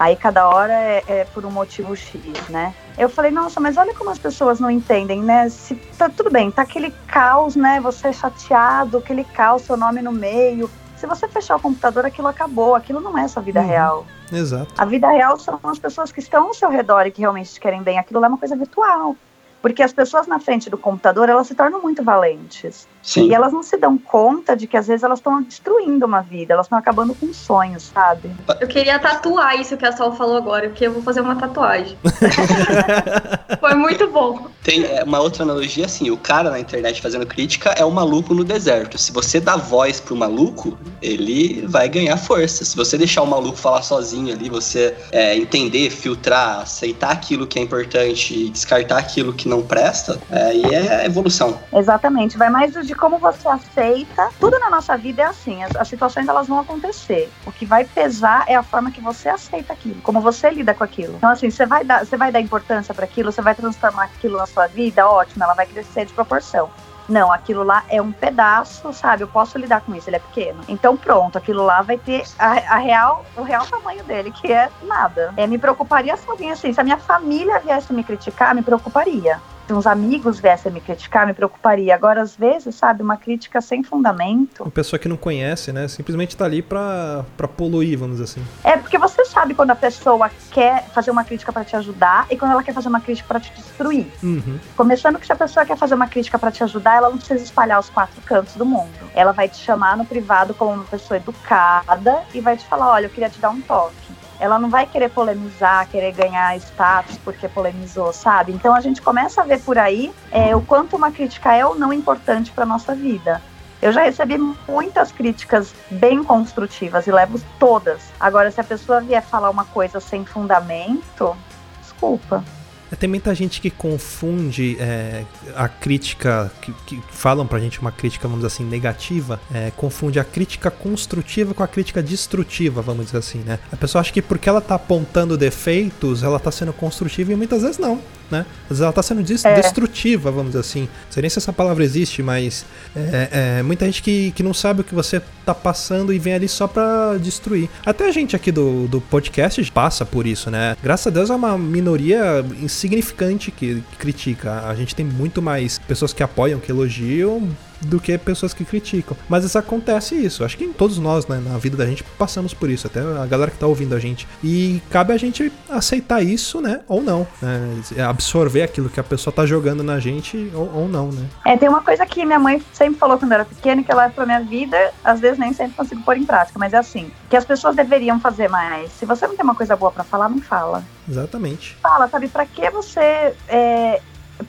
aí cada hora é, é por um motivo X, né? Eu falei, nossa, mas olha como as pessoas não entendem, né? Se tá tudo bem, tá aquele caos, né? Você é chateado, aquele caos, seu nome no meio. Se você fechar o computador, aquilo acabou, aquilo não é sua vida Uhum. real. Exato. A vida real são as pessoas que estão ao seu redor e que realmente te querem bem. Aquilo lá é uma coisa virtual. Porque as pessoas na frente do computador, elas se tornam muito valentes. Sim. E elas não se dão conta de que às vezes elas estão destruindo uma vida, elas estão acabando com sonhos, sabe? Eu queria tatuar isso que a Sol falou agora, porque eu vou fazer uma tatuagem. Foi muito bom. Tem é, uma outra analogia assim, o cara na internet fazendo crítica é o maluco no deserto. Se você dá voz pro maluco, ele vai ganhar força. Se você deixar o maluco falar sozinho ali, você é, entender, filtrar, aceitar aquilo que é importante e descartar aquilo que não presta, é, aí é evolução. Exatamente. Vai mais de como você aceita. Tudo na nossa vida é assim. As, as situações elas vão acontecer. O que vai pesar é a forma que você aceita aquilo, como você lida com aquilo. Então, assim, você vai dar, você vai dar importância para aquilo, você vai transformar aquilo na sua vida, ótimo, ela vai crescer de proporção. Não, aquilo lá é um pedaço, sabe? Eu posso lidar com isso, ele é pequeno. Então pronto, aquilo lá vai ter a, a real, o real tamanho dele, que é nada. É, me preocuparia se alguém assim, se a minha família viesse me criticar, me preocuparia. Se uns amigos viessem me criticar, me preocuparia. Agora, às vezes, sabe, uma crítica sem fundamento. Uma pessoa que não conhece, né? Simplesmente tá ali pra, pra poluir, vamos dizer assim. É porque você sabe quando a pessoa quer fazer uma crítica para te ajudar e quando ela quer fazer uma crítica para te destruir. Uhum. Começando que se a pessoa quer fazer uma crítica para te ajudar, ela não precisa espalhar os quatro cantos do mundo. Ela vai te chamar no privado como uma pessoa educada e vai te falar: olha, eu queria te dar um toque. Ela não vai querer polemizar, querer ganhar status porque polemizou, sabe? Então a gente começa a ver por aí é, o quanto uma crítica é ou não importante para nossa vida. Eu já recebi muitas críticas bem construtivas e levo todas. Agora, se a pessoa vier falar uma coisa sem fundamento, desculpa. É, Tem muita gente que confunde é, a crítica, que, que falam pra gente uma crítica, vamos dizer assim, negativa, é, confunde a crítica construtiva com a crítica destrutiva, vamos dizer assim, né? A pessoa acha que porque ela tá apontando defeitos, ela tá sendo construtiva e muitas vezes não, né? Ela tá sendo des- É. destrutiva, vamos dizer assim. Não sei nem se essa palavra existe, mas é, é, muita gente que, que não sabe o que você tá passando e vem ali só pra destruir. Até a gente aqui do, do podcast passa por isso, né? Graças a Deus é uma minoria insignificante que critica. A gente tem muito mais pessoas que apoiam, que elogiam, do que pessoas que criticam. Mas vezes acontece isso. Acho que todos nós, né, na vida da gente, passamos por isso. Até a galera que tá ouvindo a gente. E cabe a gente aceitar isso, né? Ou não. Né? Absorver aquilo que a pessoa tá jogando na gente ou, ou não, né? É, tem uma coisa que minha mãe sempre falou quando eu era pequena, que ela leva pra minha vida, às vezes nem sempre consigo pôr em prática, mas é assim, que as pessoas deveriam fazer mais. Se você não tem uma coisa boa pra falar, não fala. Exatamente. Fala, sabe, pra que você é,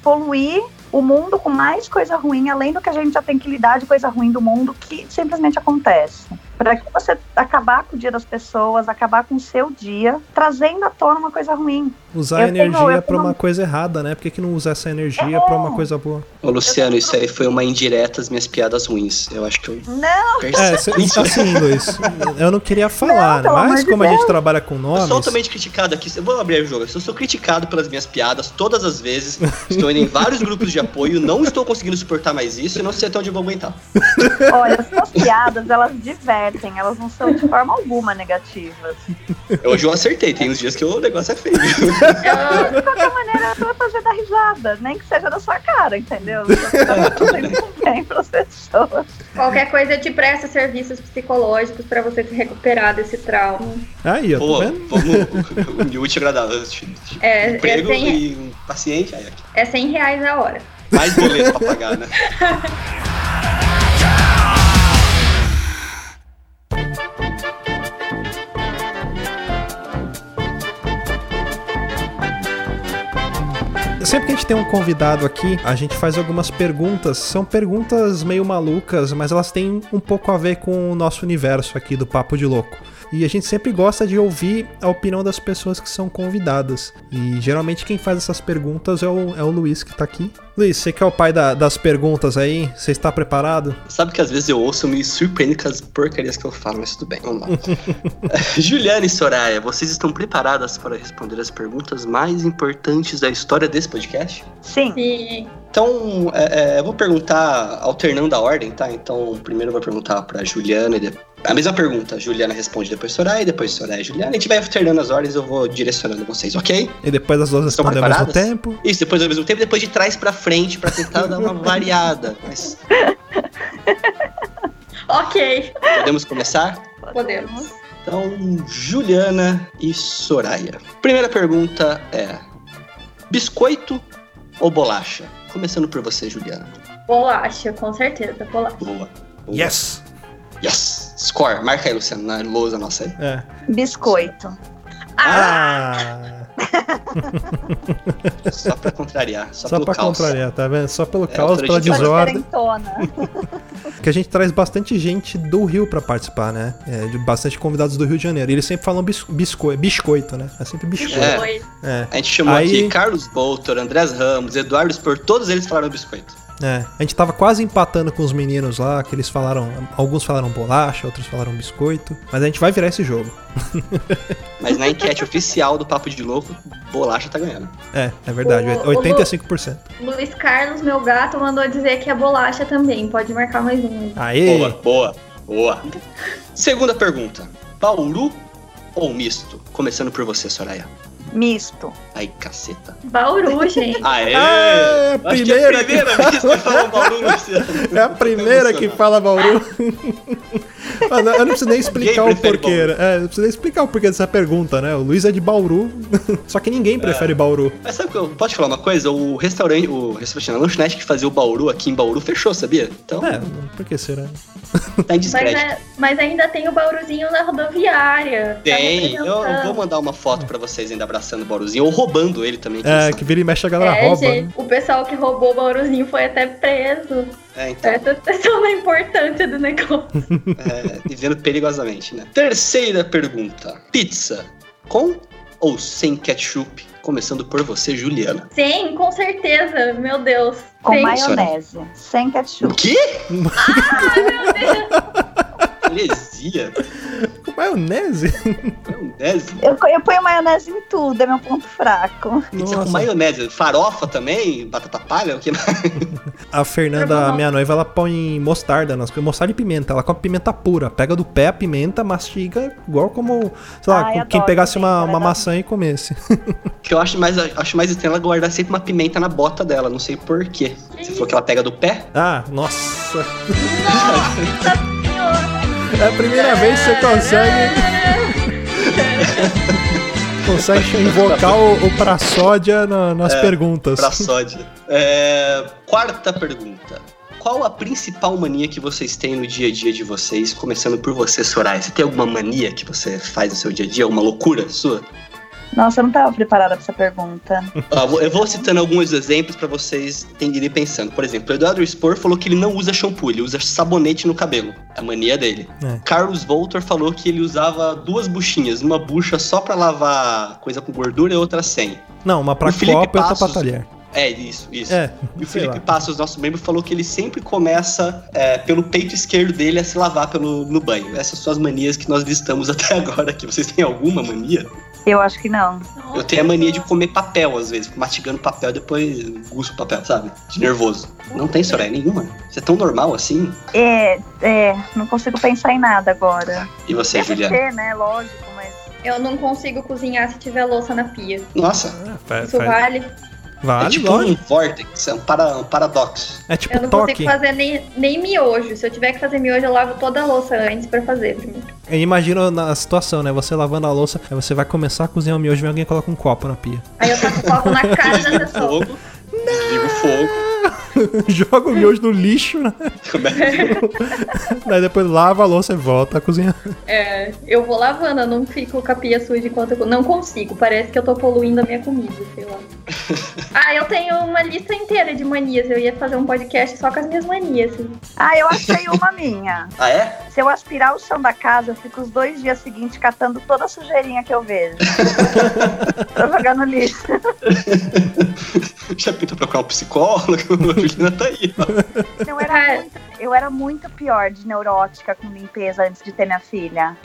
poluir o mundo com mais coisa ruim, além do que a gente já tem que lidar de coisa ruim do mundo que simplesmente acontece. Pra que você acabar com o dia das pessoas, acabar com o seu dia, trazendo à tona uma coisa ruim. Usar Eu a energia eu pra tenho- uma coisa errada, né? Por que, que não usar essa energia pra uma coisa boa? Ô, Luciano, isso aí foi uma indireta às minhas piadas ruins. Eu acho que eu Não, É, percebi. cê- assim, Luiz, eu não queria falar, né? amor mas de como a gente trabalha com Eu nomes, sou altamente criticado aqui. Eu vou abrir o jogo. Eu sou criticado pelas minhas piadas todas as vezes. Estou indo em vários grupos de apoio. Não estou conseguindo suportar mais isso e não sei até onde eu vou aguentar. olha, as suas piadas, elas elas não são de forma alguma negativas. Hoje eu acertei. Tem uns dias que o negócio é feio. De qualquer maneira, tu vai fazer dar risada, nem que seja da sua cara, entendeu? Bem pras pessoas. Qualquer coisa eu te presta serviços psicológicos pra você se recuperar desse trauma. aí, ó, Pô, tá vendo? vamos unir útil e agradável. É, Emprego é sem- e um paciente. Aí, aqui. É 100 reais a hora. Mais boleto pra pagar, né? Sempre que a gente tem um convidado aqui, a gente faz algumas perguntas. São perguntas meio malucas, mas elas têm um pouco a ver com o nosso universo aqui do Papo de Louco. E a gente sempre gosta de ouvir a opinião das pessoas que são convidadas. E geralmente quem faz essas perguntas é o, é o Luiz que tá aqui. Luiz, você que é o pai da- das perguntas aí, você está preparado? Sabe que às vezes eu ouço e me surpreendo com as porcarias que eu falo, mas tudo bem, vamos lá. Juliana e Soraya, vocês estão preparadas para responder as perguntas mais importantes da história desse podcast? Sim. Sim. Então, é, é, eu vou perguntar alternando a ordem, tá? Então, primeiro eu vou perguntar pra Juliana e depois. A mesma pergunta, Juliana responde depois Soraya, depois Soraya e Juliana. A gente vai alternando as ordens, eu vou direcionando vocês, ok? E depois as duas Estão respondem ao mesmo preparadas? tempo. Isso, depois ao mesmo tempo, depois de trás pra frente, pra tentar dar uma variada. Mas Ok. podemos começar? Podemos. Então, Juliana e Soraya. Primeira pergunta é: biscoito ou bolacha? Começando por você, Juliana. Bolacha, com certeza. Bolacha. Boa. Boa. Yes! Yes! Score. Marca aí, Luciano, na lousa nossa aí. É. Biscoito. Ah! Só pra contrariar. Só, Só pelo pra caos. contrariar, tá vendo? Só pelo É, caos, pela desordem. Que a gente traz bastante gente do Rio pra participar, né? É, de bastante convidados do Rio de Janeiro. E eles sempre falam bis, biscoito, biscoito, né? É sempre biscoito. É. Foi. É. A gente chamou Aí- aqui Carlos Boltor, Andrés Ramos, Eduardo Spor, todos eles falaram biscoito. É, a gente tava quase empatando com os meninos lá, que eles falaram. Alguns falaram bolacha, outros falaram biscoito. Mas a gente vai virar esse jogo. Mas na enquete oficial do Papo de Louco, bolacha tá ganhando. É, é verdade. O- o 85%. Luiz Carlos, meu gato, mandou dizer que é bolacha também. Pode marcar mais um. Aê! Boa, boa, boa. Segunda pergunta: Bauru ou misto? Começando por você, Soraya. Misto. Ai, caceta. Bauru, gente. Aê! Ah, Acho que é a primeira que- primeira vez que falou Bauru, Luciano. É a primeira que fala Bauru. Mano, eu não preciso nem explicar o porquê. né? É, eu não preciso nem explicar o porquê dessa pergunta, né? O Luiz é de Bauru, só que ninguém prefere Bauru. Mas sabe que eu posso te falar uma coisa? O restaurante, o restaurante, a lanchonete que fazia o Bauru aqui em Bauru fechou, sabia? Então, É, por que será? tá em Mas, é- mas ainda tem o Bauruzinho na rodoviária. Tá Tem, eu, eu vou mandar uma foto pra vocês ainda abraçando o Bauruzinho, ou roubando ele também. É, que vira e mexe a galera É, rouba. gente, né? o pessoal que roubou o Bauruzinho foi até preso. É, então, Presta atenção na importância do negócio. é, vivendo perigosamente, né? Terceira pergunta: pizza com ou sem ketchup? Começando por você, Juliana. Sim, com certeza, meu Deus. Com Sim. maionese. Sem O ketchup. quê? Com maionese? Maionese? Eu, eu ponho maionese em tudo, é meu ponto fraco. Pizza com maionese? Farofa também? Batata palha? O que mais? A Fernanda, a minha noiva, ela põe mostarda nas coisas. Mostarda e pimenta. Ela come pimenta pura. Pega do pé a pimenta, mastiga, igual como, sei lá, Ai, como quem adoro pegasse uma, uma maçã e comesse. que eu acho mais, acho mais estranho ela guardar sempre uma pimenta na bota dela, não sei porquê. Você falou que ela pega do pé? Ah, nossa. Nossa! É a primeira vez que você consegue. consegue invocar o, o praçódia na- nas É, perguntas. Pra sódia. É, quarta pergunta. Qual a principal mania que vocês têm no dia a dia de vocês? Começando por você, Soraya. Você tem alguma mania que você faz no seu dia a dia? Alguma loucura sua? Nossa, eu não tava preparada pra essa pergunta. Vou- eu vou citando alguns exemplos pra vocês irem pensando. Por exemplo, o Eduardo Spor falou que ele não usa shampoo, ele usa sabonete no cabelo. É a mania dele. É. Carlos Voltor falou que ele usava duas buchinhas, uma bucha só pra lavar coisa com gordura e outra sem. Não, uma Felipe copa e outra Passos- talher. É, isso, isso. É, E o Felipe lá. Passos, nosso membro, falou que ele sempre começa é, pelo peito esquerdo dele a se lavar pelo, no banho. Essas são as manias que nós listamos até agora aqui. Vocês têm alguma mania? Eu acho que não. Eu tenho a mania de comer papel, às vezes. Fico mastigando papel e depois guspo papel, sabe? De nervoso. Não tem, Soraya, nenhuma. Você é tão normal assim? É, é, não consigo pensar em nada agora. E você, Deve Juliana? ser, né? Lógico, mas. Eu não consigo cozinhar se tiver louça na pia. Nossa, fa- Isso fa- vale? Vale, é tipo lógico. um vortex, é um, para, um paradoxo. É tipo Eu não toque. consigo fazer nem, nem miojo. Se eu tiver que fazer miojo, eu lavo toda a louça antes pra fazer primeiro. Eu imagino na situação, né? Você lavando a louça, aí você vai começar a cozinhar o miojo e alguém coloca um copo na pia. Aí eu taco o copo na cara da pessoa. Fogo. Desliga o fogo. Joga o miojo no lixo, né? Daí depois lava a louça e volta a cozinhar. É, eu vou lavando, eu não fico com a pia suja enquanto eu. Não consigo, parece que eu tô poluindo a minha comida, sei lá. ah, eu tenho uma lista inteira de manias. Eu ia fazer um podcast só com as minhas manias. assim. Ah, eu achei uma minha. Ah, é? Se eu aspirar o chão da casa, eu fico os dois dias seguintes catando toda a sujeirinha que eu vejo. pra jogar no lixo. Já pintou procurar um psicólogo? Tá aí, ó. Eu era, É. muito, eu era muito pior de neurótica com limpeza antes de ter minha filha.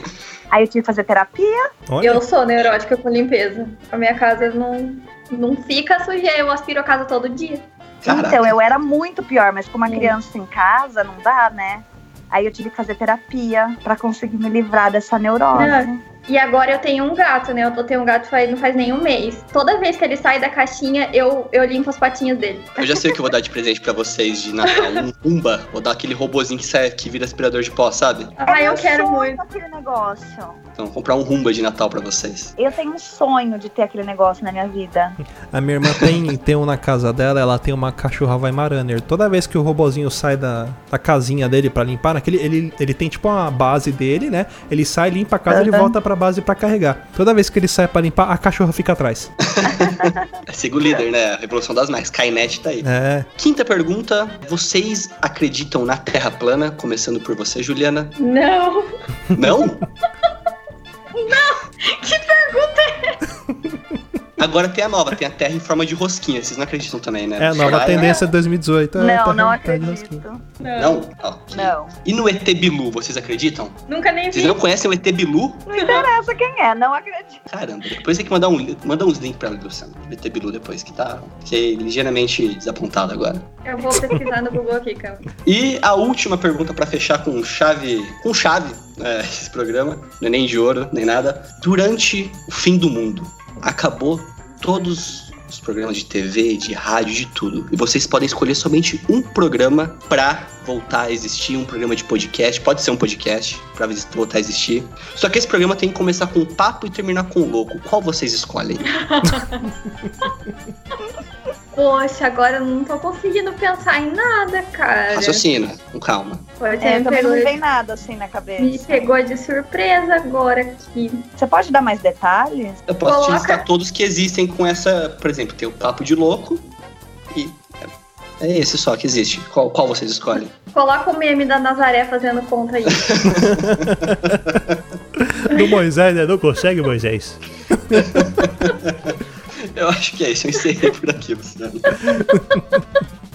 Aí eu tive que fazer terapia. Olha, Eu sou neurótica com limpeza. A minha casa não, não fica suja, eu aspiro a casa todo dia. Caraca. Então, eu era muito pior, mas com uma criança em casa, não dá, né? Aí eu tive que fazer terapia pra conseguir me livrar dessa neurose. Não. E agora eu tenho um gato, né? Eu tô tendo um gato faz, não faz nem um mês. Toda vez que ele sai da caixinha, eu, eu limpo as patinhas dele. Eu já sei o que eu vou dar de presente pra vocês de Natal. Um Pumba. Vou dar aquele robozinho que, sai, que vira aspirador de pó, sabe? Ah, eu meu quero sonho muito. aquele negócio. Então, vou comprar um Rumba de Natal pra vocês. Eu tenho um sonho de ter aquele negócio na minha vida. a minha irmã tem, tem um na casa dela, ela tem uma cachorra Weimaraner. Toda vez que o robozinho sai da, da casinha dele pra limpar, naquele, ele, ele tem tipo uma base dele, né? Ele sai, limpa a casa, ele Aham. volta pra base pra carregar. Toda vez que ele sai pra limpar, a cachorra fica atrás. É siga o líder, né? A Revolução das Max. Skynet tá aí. É. Quinta pergunta. Vocês acreditam na Terra plana? Começando por você, Juliana. Não! Não? Que pergunta é Agora tem a nova, tem a Terra em forma de rosquinha. Vocês não acreditam também, né? É a nova tendência de 2018. é, não, tá- não tá acredito. Não? Ok. Não. E no ET Bilu, vocês acreditam? Nunca nem Vocês vi. não conhecem o ET Bilu? Não interessa quem é, não acredito. Caramba, depois tem que mandar, um, manda uns links pra ela, Luciano. do ET Bilu depois, que tá fiquei ligeiramente desapontado agora. Eu vou pesquisar no Google aqui, calma. E a última pergunta pra fechar com chave, com chave, é, esse programa, não é nem de ouro, nem nada. Durante o fim do mundo, acabou todos os programas de TV, de rádio, de tudo. E vocês podem escolher somente um programa pra voltar a existir, um programa de podcast, pode ser um podcast vis- voltar a existir. Só que esse programa tem que começar com papo e terminar com louco. Qual vocês escolhem? Poxa, agora eu não tô conseguindo pensar em nada, cara. Raciocina, com calma. Você É, me, também não pegou, vem nada assim na me cabeça. pegou de surpresa agora aqui. Você pode dar mais detalhes? Eu posso te Coloca- listar todos que existem com essa. Por exemplo, tem o Papo de Louco e. É esse só que existe. Qual, qual vocês escolhem? Coloca o meme da Nazaré fazendo conta aí. Do Moisés, né? Não consegue, Moisés. Eu acho que é isso. Eu encerrei por aqui, Luciano.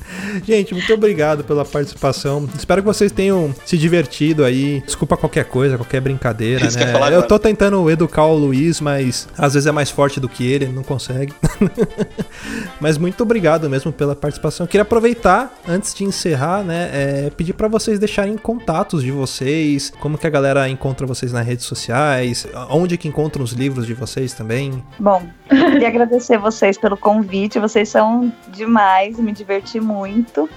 Gente, muito obrigado pela participação. Espero que vocês tenham se divertido aí. Desculpa qualquer coisa, qualquer brincadeira, Isso né? falar Eu tô tentando educar o Luiz, mas às vezes é mais forte do que ele, ele não consegue. mas muito obrigado mesmo pela participação. Eu queria aproveitar, antes de encerrar, né, é, pedir pra vocês deixarem contatos de vocês, como que a galera encontra vocês nas redes sociais, onde que encontram os livros de vocês também. Bom, queria agradecer vocês pelo convite. Vocês são demais, me diverti muito.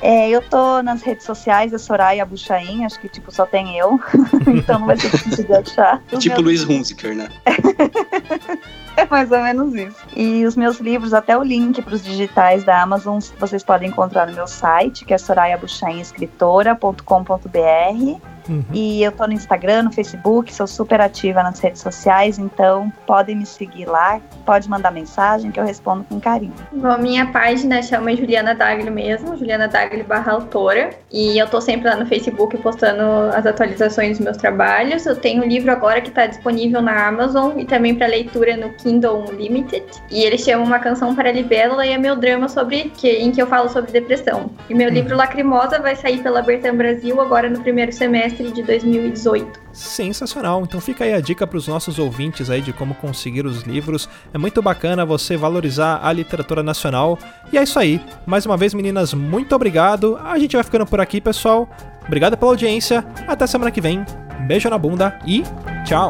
É, eu tô nas redes sociais, é Soraya Buchain, acho que tipo só tem eu, então não vai ser difícil de achar. Os tipo meus- Luiz Hunziker, né? É mais ou menos isso. E os meus livros, até o link para os digitais da Amazon, vocês podem encontrar no meu site, que é sorayabuchainescritora.com.br. Uhum. E eu tô no Instagram, no Facebook, sou super ativa nas redes sociais, então podem me seguir lá, pode mandar mensagem que eu respondo com carinho. Bom, minha página chama Juliana Daglio mesmo, Juliana Daglio barra autora. E eu tô sempre lá no Facebook postando as atualizações dos meus trabalhos. Eu tenho um livro agora que tá disponível na Amazon e também para leitura no Kindle Unlimited. E ele chama Uma Canção para a Libélula e é meu drama sobre que, em que eu falo sobre depressão. E meu livro Lacrimosa vai sair pela Bertam Brasil agora no primeiro semestre de 2018. Sensacional. Então fica aí a dica para os nossos ouvintes aí de como conseguir os livros. É muito bacana você valorizar a literatura nacional. E é isso aí. Mais uma vez, meninas, muito obrigado. A gente vai ficando por aqui, pessoal. Obrigado pela audiência. Até semana que vem. Beijo na bunda e tchau.